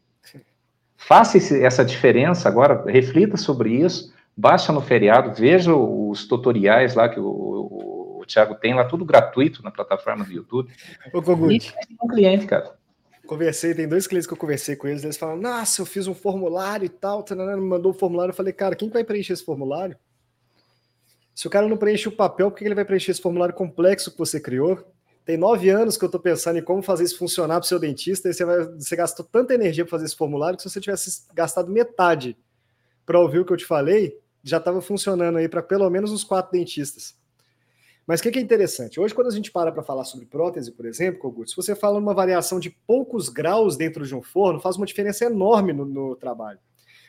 Faça esse, essa diferença agora, reflita sobre isso, baixa no feriado, veja os tutoriais lá que o, o, o Thiago tem lá, tudo gratuito na plataforma do YouTube. Ô, Kogut. um cliente, cara. Conversei, tem dois clientes que eu conversei com eles, eles falam, nossa, eu fiz um formulário e tal, me mandou o um formulário, eu falei, cara, quem vai preencher esse formulário? Se o cara não preenche o papel, por que ele vai preencher esse formulário complexo que você criou? Tem nove anos que eu estou pensando em como fazer isso funcionar para o seu dentista, e você, vai, você gastou tanta energia para fazer esse formulário que se você tivesse gastado metade para ouvir o que eu te falei, já estava funcionando aí para pelo menos uns quatro dentistas. Mas o que, que, é interessante? Hoje, quando a gente para para falar sobre prótese, por exemplo, Kogut, se você fala numa variação de poucos graus dentro de um forno, faz uma diferença enorme no, no trabalho.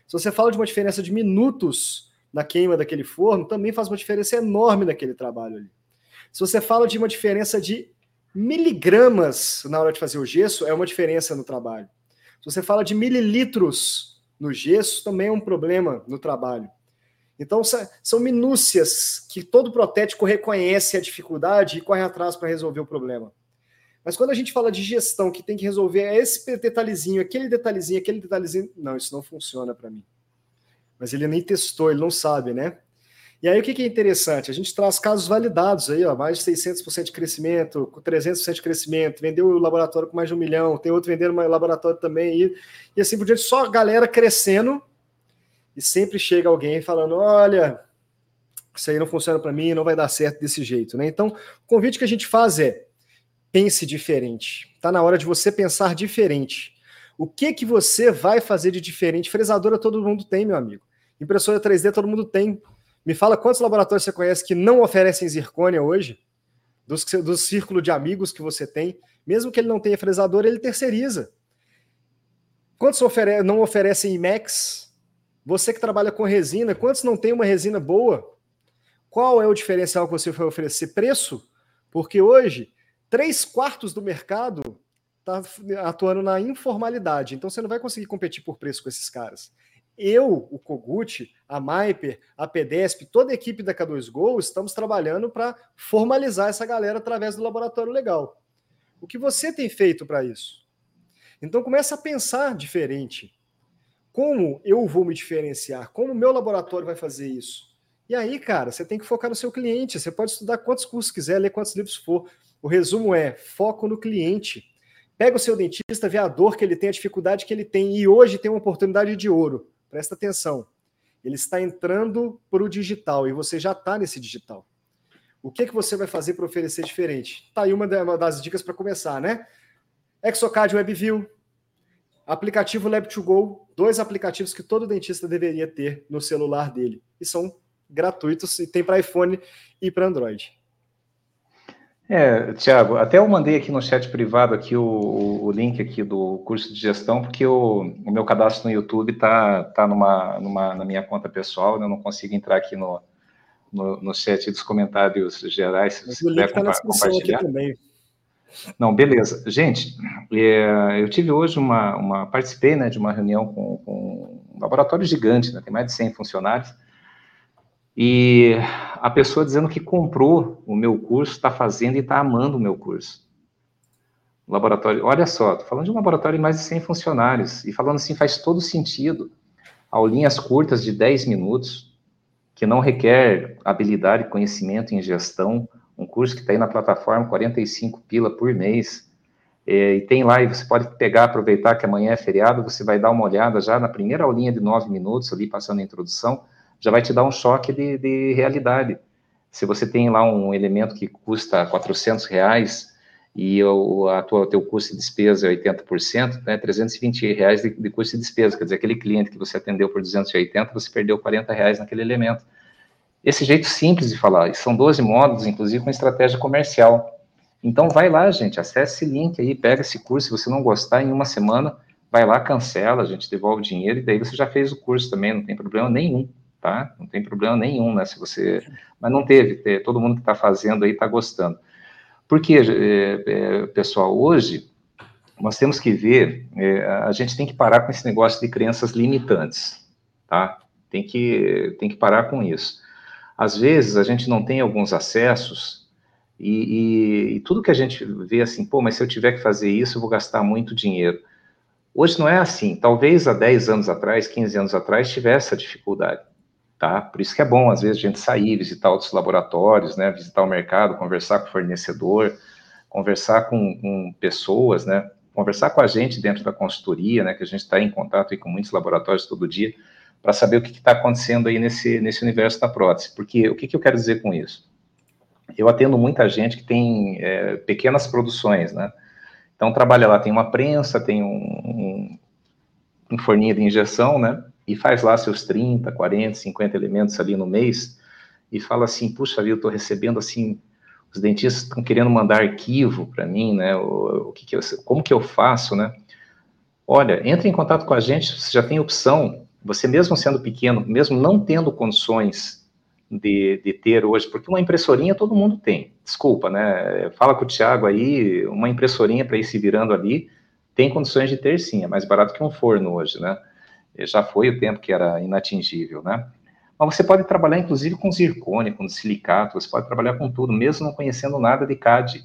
Se você fala de uma diferença de minutos na queima daquele forno, também faz uma diferença enorme naquele trabalho ali. Se você fala de uma diferença de miligramas na hora de fazer o gesso é uma diferença no trabalho. Se você fala de mililitros no gesso, também é um problema no trabalho. Então, são minúcias que todo protético reconhece a dificuldade e corre atrás para resolver o problema. Mas quando a gente fala de gestão, que tem que resolver esse detalhezinho, aquele detalhezinho, aquele detalhezinho, não, isso não funciona para mim. Mas ele nem testou, ele não sabe, né? E aí o que, que é interessante? A gente traz casos validados aí, ó, mais de 600% de crescimento, com 300% de crescimento, vendeu o laboratório com mais de um milhão, tem outro vendendo um laboratório também, e, e assim por diante, só a galera crescendo, e sempre chega alguém falando, olha, isso aí não funciona para mim, não vai dar certo desse jeito, né? Então, o convite que a gente faz é, pense diferente. Está na hora de você pensar diferente. O que que você vai fazer de diferente? Fresadora todo mundo tem, meu amigo. Impressora 3D todo mundo tem. Me fala quantos laboratórios você conhece que não oferecem zircônia hoje, dos, do círculo de amigos que você tem. Mesmo que ele não tenha fresador, ele terceiriza. Quantos ofere não oferecem IMEX? Você que trabalha com resina, quantos não tem uma resina boa? Qual é o diferencial que você vai oferecer? Preço? Porque hoje, três quartos do mercado está atuando na informalidade. Então você não vai conseguir competir por preço com esses caras eu, o Kogut, a Maiper, a PDESP, toda a equipe da K2Go, estamos trabalhando para formalizar essa galera através do laboratório legal. O que você tem feito para isso? Então começa a pensar diferente. Como eu vou me diferenciar? Como o meu laboratório vai fazer isso? E aí, cara, você tem que focar no seu cliente. Você pode estudar quantos cursos quiser, ler quantos livros for. O resumo é foco no cliente. Pega o seu dentista, vê a dor que ele tem, a dificuldade que ele tem, e hoje tem uma oportunidade de ouro Presta atenção. Ele está entrando para o digital e você já está nesse digital. O que, que você vai fazer para oferecer diferente? Está aí uma das dicas para começar, né? Exocad WebView, aplicativo Lab2Go, dois aplicativos que todo dentista deveria ter no celular dele. E são gratuitos e tem para iPhone e para Android. É, Tiago, até eu mandei aqui no chat privado aqui o, o link aqui do curso de gestão, porque o, o meu cadastro no YouTube tá, tá numa, numa, na minha conta pessoal, né? eu não consigo entrar aqui no, no, no chat dos comentários gerais, se você puder tá compartilhar. Não, beleza. Gente, é, eu tive hoje uma, uma participei né, de uma reunião com, com um laboratório gigante, né? tem mais de 100 funcionários, e a pessoa dizendo que comprou o meu curso, está fazendo e está amando o meu curso. Laboratório, olha só, estou falando de um laboratório de mais de 100 funcionários, e falando assim faz todo sentido. Aulinhas curtas de 10 minutos, que não requer habilidade conhecimento em gestão, um curso que está aí na plataforma, 45 pila por mês, é, e tem lá, e você pode pegar, aproveitar que amanhã é feriado, você vai dar uma olhada já na primeira aulinha de 9 minutos, ali passando a introdução, já vai te dar um choque de, de realidade. Se você tem lá um elemento que custa 400 reais, e o a tua, teu custo de despesa é 80%, né, 320 reais de, de custo de despesa, quer dizer, aquele cliente que você atendeu por 280, você perdeu 40 reais naquele elemento. Esse jeito simples de falar, são 12 módulos, inclusive com estratégia comercial. Então vai lá, gente, acesse esse link aí, pega esse curso, se você não gostar, em uma semana, vai lá, cancela, a gente devolve o dinheiro, e daí você já fez o curso também, não tem problema nenhum, tá? Não tem problema nenhum, né, se você... Mas não teve, todo mundo que está fazendo aí está gostando. Porque, é, é, pessoal, hoje nós temos que ver, é, a gente tem que parar com esse negócio de crenças limitantes, tá? Tem que, tem que parar com isso. Às vezes a gente não tem alguns acessos e, e, e, tudo que a gente vê assim, pô, mas se eu tiver que fazer isso, eu vou gastar muito dinheiro. Hoje não é assim. Talvez há 10 anos atrás, 15 anos atrás, tivesse essa dificuldade tá? Por isso que é bom, às vezes, a gente sair, visitar outros laboratórios, né? Visitar o mercado, conversar com o fornecedor, conversar com, com pessoas, né? Conversar com a gente dentro da consultoria, né? Que a gente está em contato com muitos laboratórios todo dia, para saber o que está acontecendo aí nesse, nesse universo da prótese. Porque o que, que eu quero dizer com isso? Eu atendo muita gente que tem é, pequenas produções, né? Então, trabalha lá, tem uma prensa, tem um, um, um forninho de injeção, né? E faz lá seus 30, 40, 50 elementos ali no mês e fala assim, puxa vida, eu estou recebendo assim, os dentistas estão querendo mandar arquivo para mim, né? O, o que, que eu, como que eu faço, né? Olha, entre em contato com a gente, você já tem opção, você mesmo sendo pequeno, mesmo não tendo condições de, de ter hoje, porque uma impressorinha todo mundo tem, desculpa, né? Fala com o Thiago aí, uma impressorinha para ir se virando ali, tem condições de ter sim, é mais barato que um forno hoje, né? Já foi o tempo que era inatingível, né? Mas você pode trabalhar, inclusive, com zircônia, com silicato, você pode trabalhar com tudo, mesmo não conhecendo nada de CAD.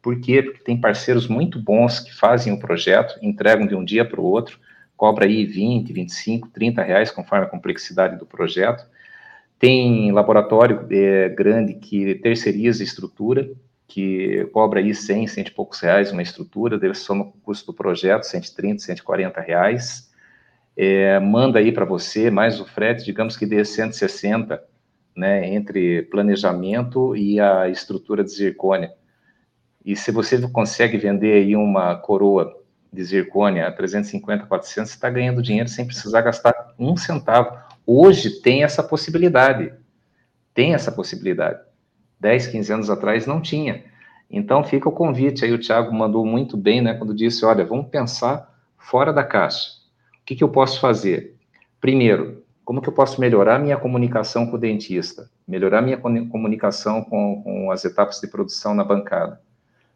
Por quê? Porque tem parceiros muito bons que fazem o projeto, entregam de um dia para o outro, cobra aí 20, 25, 30 reais, conforme a complexidade do projeto. Tem laboratório é, grande que terceiriza estrutura, que cobra aí 100, 100 e poucos reais uma estrutura, deve soma o custo do projeto, 130, 140 reais é, manda aí para você mais o frete, digamos que dê 160, né, entre planejamento e a estrutura de zircônia. E se você consegue vender aí uma coroa de zircônia a 350, 400, você está ganhando dinheiro sem precisar gastar um centavo. Hoje tem essa possibilidade. Tem essa possibilidade. 10, 15 anos atrás não tinha. Então fica o convite aí, o Thiago mandou muito bem, né, quando disse, olha, vamos pensar fora da caixa. O que, que eu posso fazer? Primeiro, como que eu posso melhorar minha comunicação com o dentista? Melhorar minha comunicação com, com as etapas de produção na bancada.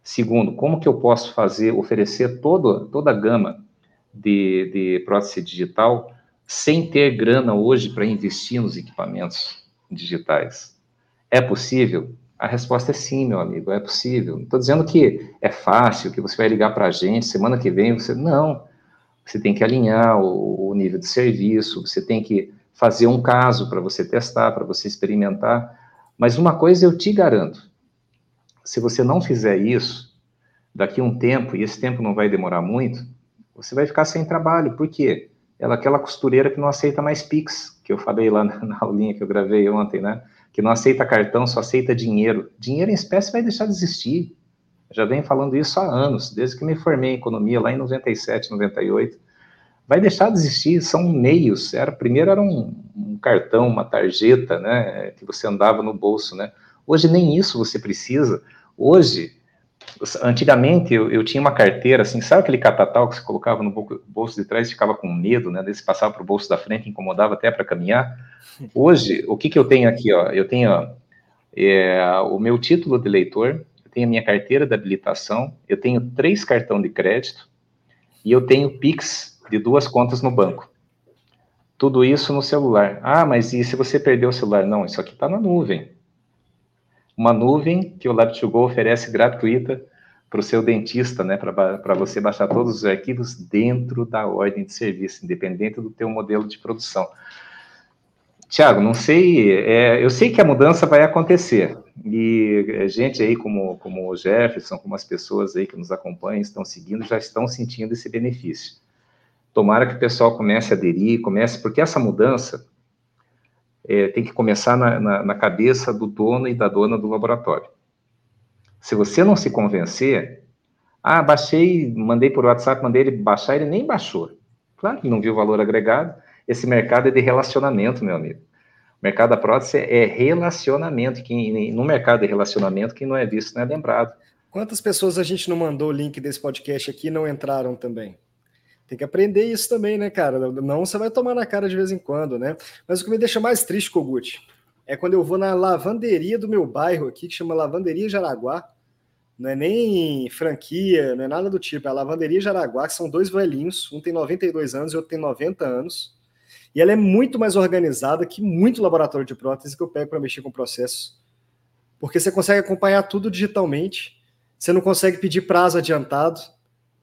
Segundo, como que eu posso fazer, oferecer todo, toda a gama de, de prótese digital sem ter grana hoje para investir nos equipamentos digitais? É possível? A resposta é sim, meu amigo, é possível. Não estou dizendo que é fácil, que você vai ligar para a gente, semana que vem você... Não, você tem que alinhar o, nível de serviço, você tem que fazer um caso para você testar, para você experimentar. Mas uma coisa eu te garanto: se você não fizer isso, daqui a um tempo, e esse tempo não vai demorar muito, você vai ficar sem trabalho. Por quê? Ela é aquela costureira que não aceita mais Pix, que eu falei lá na, na aulinha que eu gravei ontem, né? Que não aceita cartão, só aceita dinheiro. Dinheiro em espécie vai deixar de existir já venho falando isso há anos, desde que me formei em economia lá em 97, 98. Vai deixar de existir, são meios. Era primeiro era um, um cartão, uma tarjeta, né, que você andava no bolso, né? Hoje nem isso você precisa. Hoje, antigamente eu, eu tinha uma carteira assim, sabe aquele catatal que você colocava no bolso de trás e ficava com medo, né? Daí você passava para o bolso da frente, incomodava até para caminhar. Hoje, o que que eu tenho aqui, ó? Eu tenho ó, é, o meu título de leitor, tenho a minha carteira de habilitação, eu tenho três cartões de crédito e eu tenho Pix de duas contas no banco. Tudo isso no celular. Ah, mas e se você perdeu o celular? Não, isso aqui está na nuvem. Uma nuvem que o Lab2Go oferece gratuita para o seu dentista, né, para você baixar todos os arquivos dentro da ordem de serviço, independente do teu modelo de produção. Tiago, não sei, é, eu sei que a mudança vai acontecer, e gente aí como, como o Jefferson, como as pessoas aí que nos acompanham, estão seguindo, já estão sentindo esse benefício. Tomara que o pessoal comece a aderir, comece, porque essa mudança é, tem que começar na, na, na cabeça do dono e da dona do laboratório. Se você não se convencer, ah, baixei, mandei por WhatsApp, mandei ele baixar, ele nem baixou. Claro que não viu o valor agregado. Esse mercado é de relacionamento, meu amigo. O mercado da prótese é relacionamento. Quem, no mercado de relacionamento, quem não é visto não é lembrado. Quantas pessoas a gente não mandou o link desse podcast aqui e não entraram também? Tem que aprender isso também, né, cara? Não você vai tomar na cara de vez em quando, né? Mas o que me deixa mais triste, Kogut, é quando eu vou na lavanderia do meu bairro aqui, que chama Lavanderia Jaraguá. Não é nem franquia, não é nada do tipo. É a Lavanderia Jaraguá, que são dois velhinhos. Um tem 92 anos e outro tem 90 anos. E ela é muito mais organizada que muito laboratório de prótese que eu pego para mexer com processos. Porque você consegue acompanhar tudo digitalmente. Você não consegue pedir prazo adiantado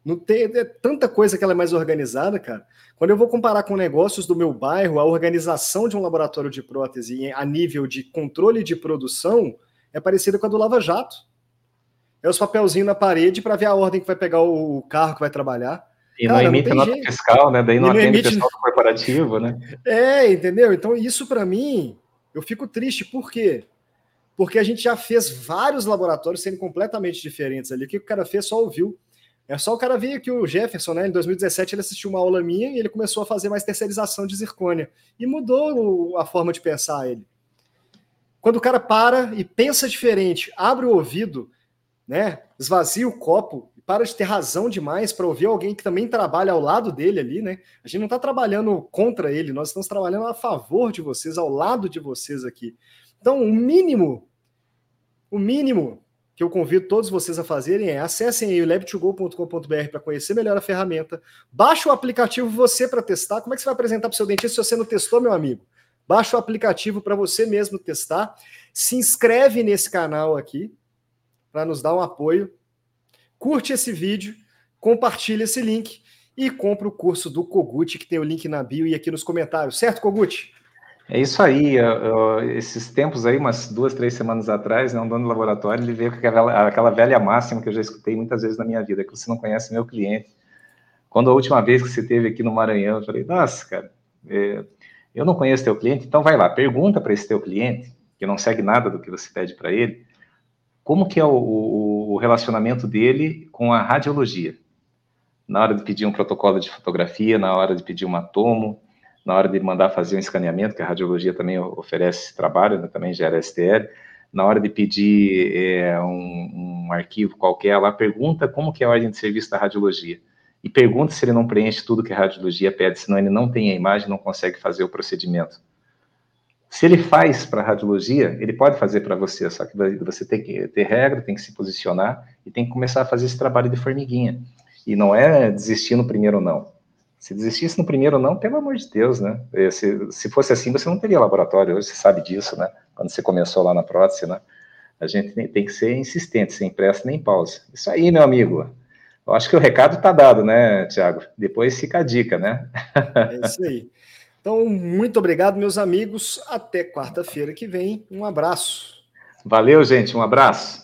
não tem é tanta coisa que ela é mais organizada, cara. Quando eu vou comparar com negócios do meu bairro, a organização de um laboratório de prótese a nível de controle de produção é parecida com a do Lava Jato. É os papelzinhos na parede para ver a ordem que vai pegar o carro que vai trabalhar. E cara, não emite não nota jeito. fiscal, né? Daí não, não atende emite... pessoal corporativo, né? É, entendeu? Então, isso para mim, eu fico triste. Por quê? Porque a gente já fez vários laboratórios sendo completamente diferentes ali. O que o cara fez só ouviu. É só o cara ver que o Jefferson, né, em 2017, ele assistiu uma aula minha e ele começou a fazer mais terceirização de zircônia. E mudou a forma de pensar ele. Quando o cara para e pensa diferente, abre o ouvido, né, esvazia o copo, para de ter razão demais para ouvir alguém que também trabalha ao lado dele ali, né? A gente não está trabalhando contra ele, nós estamos trabalhando a favor de vocês, ao lado de vocês aqui. Então, o mínimo, o mínimo que eu convido todos vocês a fazerem é acessem aí o lab2go.com.br para conhecer melhor a ferramenta, baixa o aplicativo você para testar. Como é que você vai apresentar para o seu dentista se você não testou, meu amigo? Baixa o aplicativo para você mesmo testar. Se inscreve nesse canal aqui para nos dar um apoio. Curte esse vídeo, compartilha esse link e compra o curso do Kogut, que tem o link na bio e aqui nos comentários. Certo, Kogut? É isso aí. esses tempos aí, umas duas, três semanas atrás, né, um dono do laboratório, ele veio com aquela, aquela velha máxima que eu já escutei muitas vezes na minha vida, que você não conhece meu cliente. Quando a última vez que você esteve aqui no Maranhão, eu falei, nossa, cara, é, eu não conheço teu cliente, então vai lá, pergunta para esse teu cliente, que não segue nada do que você pede para ele, como que é o, o, o relacionamento dele com a radiologia? Na hora de pedir um protocolo de fotografia, na hora de pedir uma tomo, na hora de mandar fazer um escaneamento, que a radiologia também oferece trabalho, né, também gera STL, na hora de pedir é, um, um, arquivo qualquer lá, pergunta como que é a ordem de serviço da radiologia. E pergunta se ele não preenche tudo que a radiologia pede, senão ele não tem a imagem, não consegue fazer o procedimento. Se ele faz para a radiologia, ele pode fazer para você, só que você tem que ter regra, tem que se posicionar e tem que começar a fazer esse trabalho de formiguinha. E não é desistir no primeiro não. Se desistisse no primeiro não, pelo amor de Deus, né? Se, se fosse assim, você não teria laboratório, hoje você sabe disso, né? Quando você começou lá na prótese, né? A gente tem, tem que ser insistente, sem pressa nem pausa. Isso aí, meu amigo. Eu acho que o recado está dado, né, Tiago? Depois fica a dica, né? É isso aí. Então, muito obrigado, meus amigos. Até quarta-feira que vem. Um abraço. Valeu, gente. Um abraço.